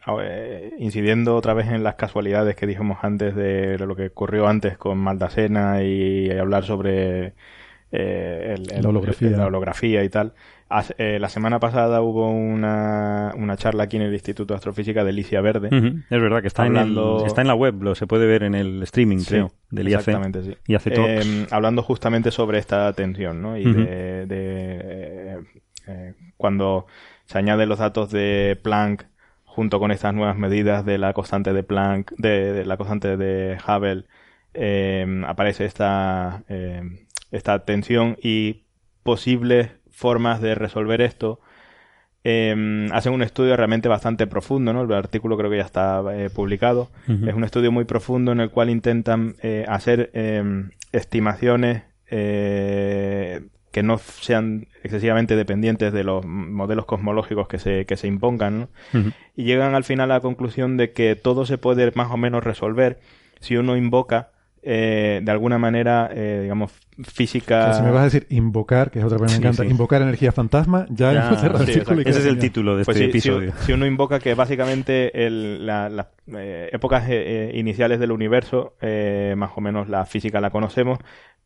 incidiendo otra vez en las casualidades que dijimos antes de lo que ocurrió antes con Maldacena y, hablar sobre eh, el- el- La holografía. la holografía y tal. Hace- eh, la semana pasada hubo una, una charla aquí en el Instituto de Astrofísica de Alicia Verde. Es verdad que está, en Hablando- el, está en la web, lo se puede ver en el streaming, Sí, creo, del IAC. Exactamente, sí. IAC. Eh, hablando justamente sobre esta tensión, ¿no? Y de, de, eh, eh, cuando se añaden los datos de Planck junto con estas nuevas medidas de la constante de Planck, de, de la constante de Hubble, eh, aparece esta, eh, esta tensión y posibles formas de resolver esto. Eh, hacen un estudio realmente bastante profundo, ¿no? El artículo creo que ya está eh, publicado. Es un estudio muy profundo en el cual intentan hacer eh, estimaciones que no sean excesivamente dependientes de los modelos cosmológicos que se, que se impongan. Y llegan al final a la conclusión de que todo se puede más o menos resolver si uno invoca eh, de alguna manera, eh, digamos, O física... sea, si me vas a decir invocar, que es otra que me Sí, encanta, sí. invocar energía fantasma, ya, Ya, hemos cerrado el círculo y. Ese es el título de Pues este si- episodio. si uno invoca que básicamente el- la- las eh, épocas eh, eh, iniciales del universo, eh, más o menos la física la conocemos,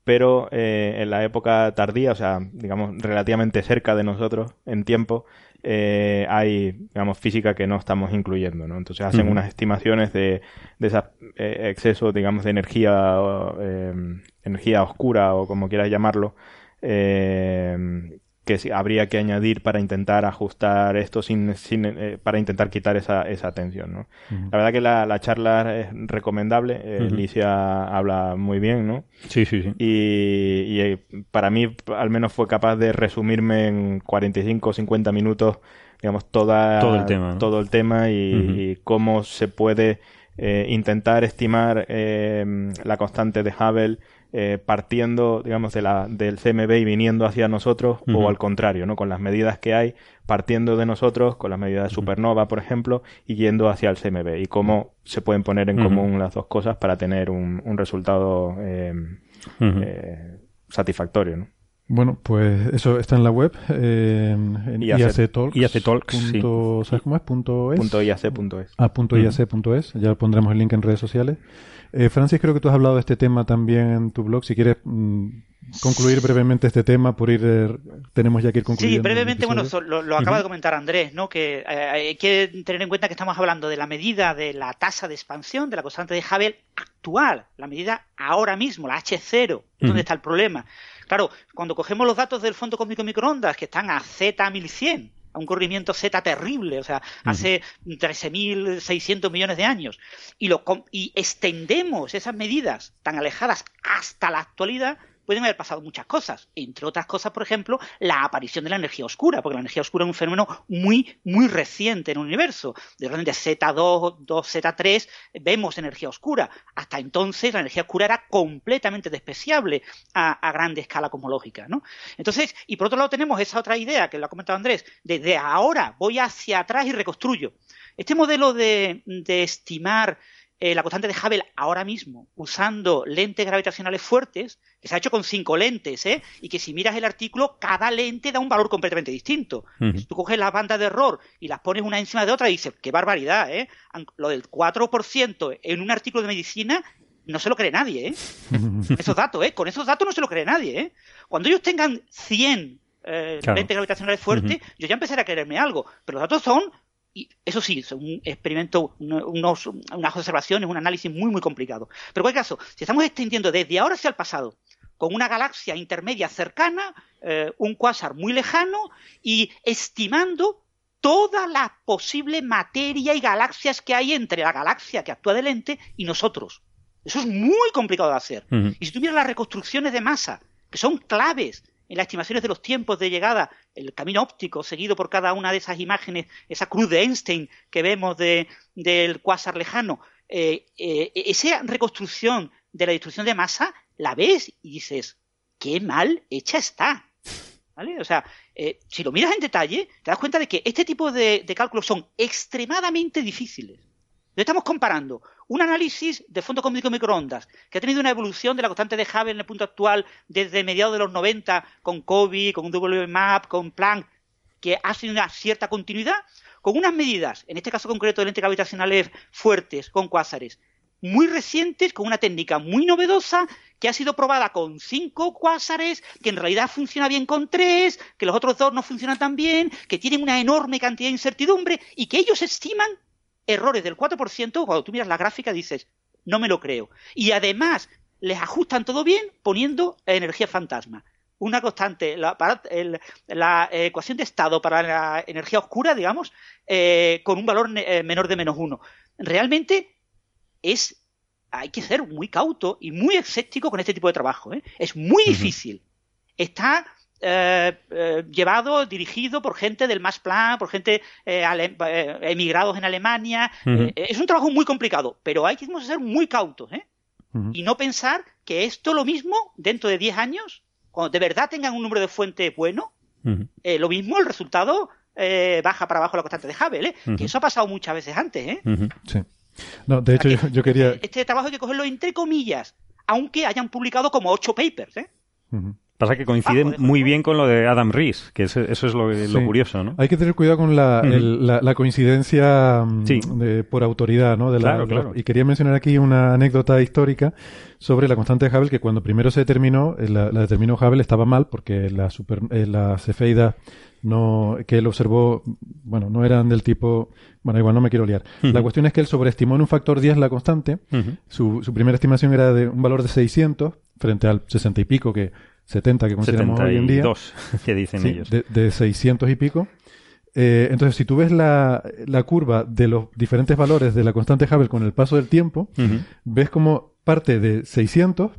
pero eh, en la época tardía, o sea, digamos, relativamente cerca de nosotros en tiempo, eh, hay, digamos, física que no estamos incluyendo, ¿no? Entonces hacen unas estimaciones de, de ese exceso, digamos, de energía, eh, energía oscura o como quieras llamarlo, eh, que habría que añadir para intentar ajustar esto sin, sin eh, para intentar quitar esa, esa tensión, ¿no? La verdad que la, la charla es recomendable, eh, Ujú. Alicia habla muy bien, ¿no? Sí, sí, sí. Y, y, eh, para mí al menos fue capaz de resumirme en 45 o 50 minutos, digamos, toda, Todo el tema, ¿no? todo el tema y cómo se puede eh, intentar estimar eh, la constante de Hubble eh, partiendo, digamos, de la, del CMB y viniendo hacia nosotros, o al contrario, ¿no? Con las medidas que hay, partiendo de nosotros, con las medidas de supernova, por ejemplo, y yendo hacia el CMB, y cómo se pueden poner en común las dos cosas para tener un, un resultado eh, eh, satisfactorio, ¿no? Bueno, pues eso está en la web, eh, en IAC IACtalks. sí. ¿Sabes cómo es? Punto es. Punto IAC.es. Ah, punto IAC.es. Ya pondremos el link en redes sociales. Eh, Francis, creo que tú has hablado de este tema también en tu blog. Si quieres mm, concluir brevemente este tema, por ir, eh, tenemos ya que ir concluyendo. Sí, brevemente, bueno, lo, acaba de comentar Andrés, ¿no? Que eh, hay que tener en cuenta que estamos hablando de la medida de la tasa de expansión de la constante de Hubble actual, la medida ahora mismo, la H0, ¿dónde está el problema? Claro, cuando cogemos los datos del Fondo Cósmico Microondas, que están a Z1100, a un corrimiento Z terrible, o sea, hace 13.600 millones de años, y, lo, y extendemos esas medidas tan alejadas hasta la actualidad, pueden haber pasado muchas cosas. Entre otras cosas, por ejemplo, la aparición de la energía oscura, porque la energía oscura es un fenómeno muy, muy reciente en el universo. De orden de Z2, 2, Z3, vemos energía oscura. Hasta entonces, la energía oscura era completamente despreciable a, a escala cosmológica. ¿no? Entonces, y por otro lado tenemos esa otra idea que lo ha comentado Andrés, desde ahora voy hacia atrás y reconstruyo. Este modelo de, de estimar eh, la constante de Hubble ahora mismo, usando lentes gravitacionales fuertes, que se ha hecho con cinco lentes, ¿eh? y que si miras el artículo, cada lente da un valor completamente distinto. Si tú coges las bandas de error y las pones una encima de otra, y dices, qué barbaridad, ¿eh? Lo del 4% en un artículo de medicina no se lo cree nadie, ¿eh? esos datos, ¿eh? Con esos datos no se lo cree nadie, ¿eh? Cuando ellos tengan 100 eh, lentes gravitacionales fuertes, yo ya empezaré a creerme algo. Pero los datos son y eso sí, es un experimento, unos, unas observaciones, un análisis muy, muy complicado. Pero en cualquier caso, si estamos extendiendo desde ahora hacia el pasado, con una galaxia intermedia cercana, eh, un cuásar muy lejano, y estimando toda la posible materia y galaxias que hay entre la galaxia que actúa de lente y nosotros. Eso es muy complicado de hacer. Y si tuvieras las reconstrucciones de masa, que son claves en las estimaciones de los tiempos de llegada, el camino óptico seguido por cada una de esas imágenes, esa cruz de Einstein que vemos de, del cuásar lejano, eh, eh, esa reconstrucción de la destrucción de masa, la ves y dices, qué mal hecha está. ¿Vale? O sea, eh, si lo miras en detalle, te das cuenta de que este tipo de, de cálculos son extremadamente difíciles. Estamos comparando un análisis de fondo cósmico microondas que ha tenido una evolución de la constante de Hubble en el punto actual desde mediados de los 90 con COBE, con WMAP, con Planck, que ha sido una cierta continuidad, con unas medidas, en este caso concreto de lentes gravitacionales fuertes con cuásares, muy recientes, con una técnica muy novedosa, que ha sido probada con cinco cuásares, que en realidad funciona bien con tres, que los otros dos no funcionan tan bien, que tienen una enorme cantidad de incertidumbre y que ellos estiman errores del 4%, cuando tú miras la gráfica dices, no me lo creo. Y además les ajustan todo bien poniendo energía fantasma. Una constante, la, la ecuación de estado para la energía oscura, digamos, eh, con un valor eh, menor de menos uno. Realmente es, hay que ser muy cauto y muy escéptico con este tipo de trabajo. ¿eh? Es muy difícil. Está eh, eh, llevado, dirigido por gente del Max Plan, por gente eh, emigrados en Alemania. es un trabajo muy complicado, pero hay que ser muy cautos y no pensar que esto lo mismo dentro de 10 años, cuando de verdad tengan un número de fuentes bueno, lo mismo el resultado baja para abajo la constante de Hubble, que eso ha pasado muchas veces antes. Sí. No, de hecho, yo, quería. Este trabajo hay que cogerlo entre comillas, aunque hayan publicado como ocho papers. ¿eh? Pasa que coincide ah, muy bien con lo de Adam Rees, que eso, es lo, curioso, ¿no? Hay que tener cuidado con la, la, coincidencia mm, por autoridad, ¿no? De claro, claro. Y quería mencionar aquí una anécdota histórica sobre la constante de Hubble, que cuando primero se determinó, eh, la, determinó Hubble estaba mal porque la, super, eh, las cefeidas no, que él observó, bueno, no eran del tipo, bueno, igual no me quiero liar. La cuestión es que él sobreestimó en un factor 10 la constante. su, su primera estimación era de un valor de 600 frente al 60 y pico que 70 que consideramos hoy en día. que dicen ellos. De, 600 y pico. Eh, entonces, si tú ves la, la, curva de los diferentes valores de la constante Hubble con el paso del tiempo, ves como parte de 600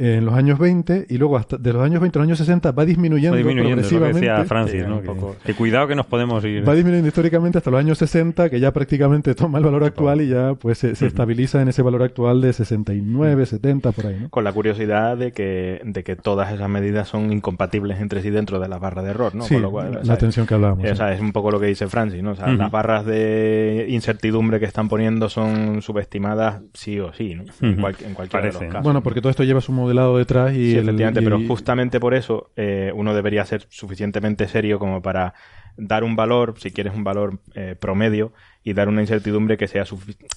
en los años 20 y luego hasta de los años 20 a los años 60 va disminuyendo, Va disminuyendo, es lo que progresivamente. decía Francis, Sí, ¿no? un Que- poco. que, cuidado que nos podemos ir. Va disminuyendo históricamente hasta los años 60, que ya prácticamente toma el valor actual y ya pues se, se estabiliza en ese valor actual de 69, 70, por ahí, ¿no? Con la curiosidad de que, de que todas esas medidas son incompatibles entre sí dentro de la barra de error, ¿no? Sí, Con lo cual, la o sea, tensión que hablábamos. O sea, es un poco lo que dice Francis, ¿no? O sea, las barras de incertidumbre que están poniendo son subestimadas sí o sí, ¿no? En, cual- en cualquiera de Parece. los casos. Bueno, porque todo esto lleva su modelado detrás y... Sí, el- efectivamente, y- pero justamente por eso eh, uno debería ser suficientemente serio como para dar un valor, si quieres un valor eh, promedio, y dar una incertidumbre que sea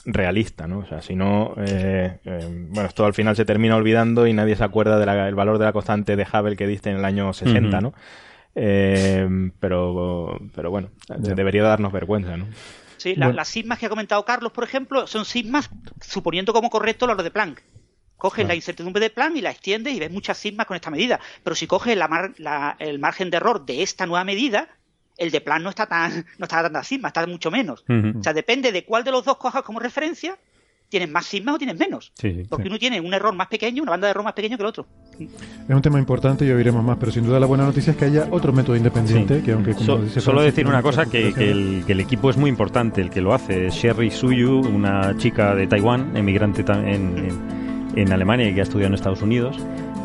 realista, ¿no? O sea, si no, eh, eh, bueno, esto al final se termina olvidando y nadie se acuerda del valor de la constante de Hubble que diste en el año 60, Ujú. ¿no? Eh, pero, pero bueno, debería darnos vergüenza, ¿no? Sí, la- Bueno. las sigmas que ha comentado Carlos, por ejemplo, son sigmas suponiendo como correcto lo de Planck. Coges la incertidumbre de Planck y la extiendes y ves muchas sigmas con esta medida. Pero si coges la mar- la- el margen de error de esta nueva medida, el de Planck no está tan no está tantas sigmas, está mucho menos. O sea, depende de cuál de los dos cojas como referencia, tienes más sigmas o tienes menos. Sí, sí. Porque Sí. uno tiene un error más pequeño, una banda de error más pequeño que el otro. Es un tema importante y oiremos más, pero sin duda la buena noticia es que haya otro método independiente Sí. que aunque como So- dice solo Francis, decir una cosa, que, el, que el equipo es muy importante, el que lo hace es Sherry Suyu, una chica de Taiwán, emigrante en, en- en Alemania y que ha estudiado en Estados Unidos,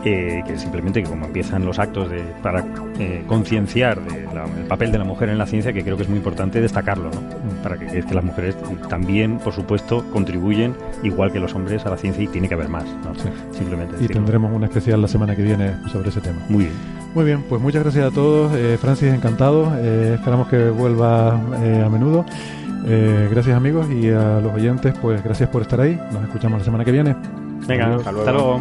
eh, que simplemente que como empiezan los actos de, para eh, concienciar el papel de la mujer en la ciencia, que creo que es muy importante destacarlo, ¿no? para que, que es que las mujeres también, por supuesto, contribuyen igual que los hombres a la ciencia y tiene que haber más, ¿no? Sí. simplemente Y decirlo. tendremos una especial la semana que viene sobre ese tema. Muy bien. Muy bien, pues muchas gracias a todos. Eh, Francis, encantado. Eh, esperamos que vuelva a menudo. Gracias amigos y a los oyentes, pues gracias por estar ahí. Nos escuchamos la semana que viene. Venga, Adiós. hasta luego.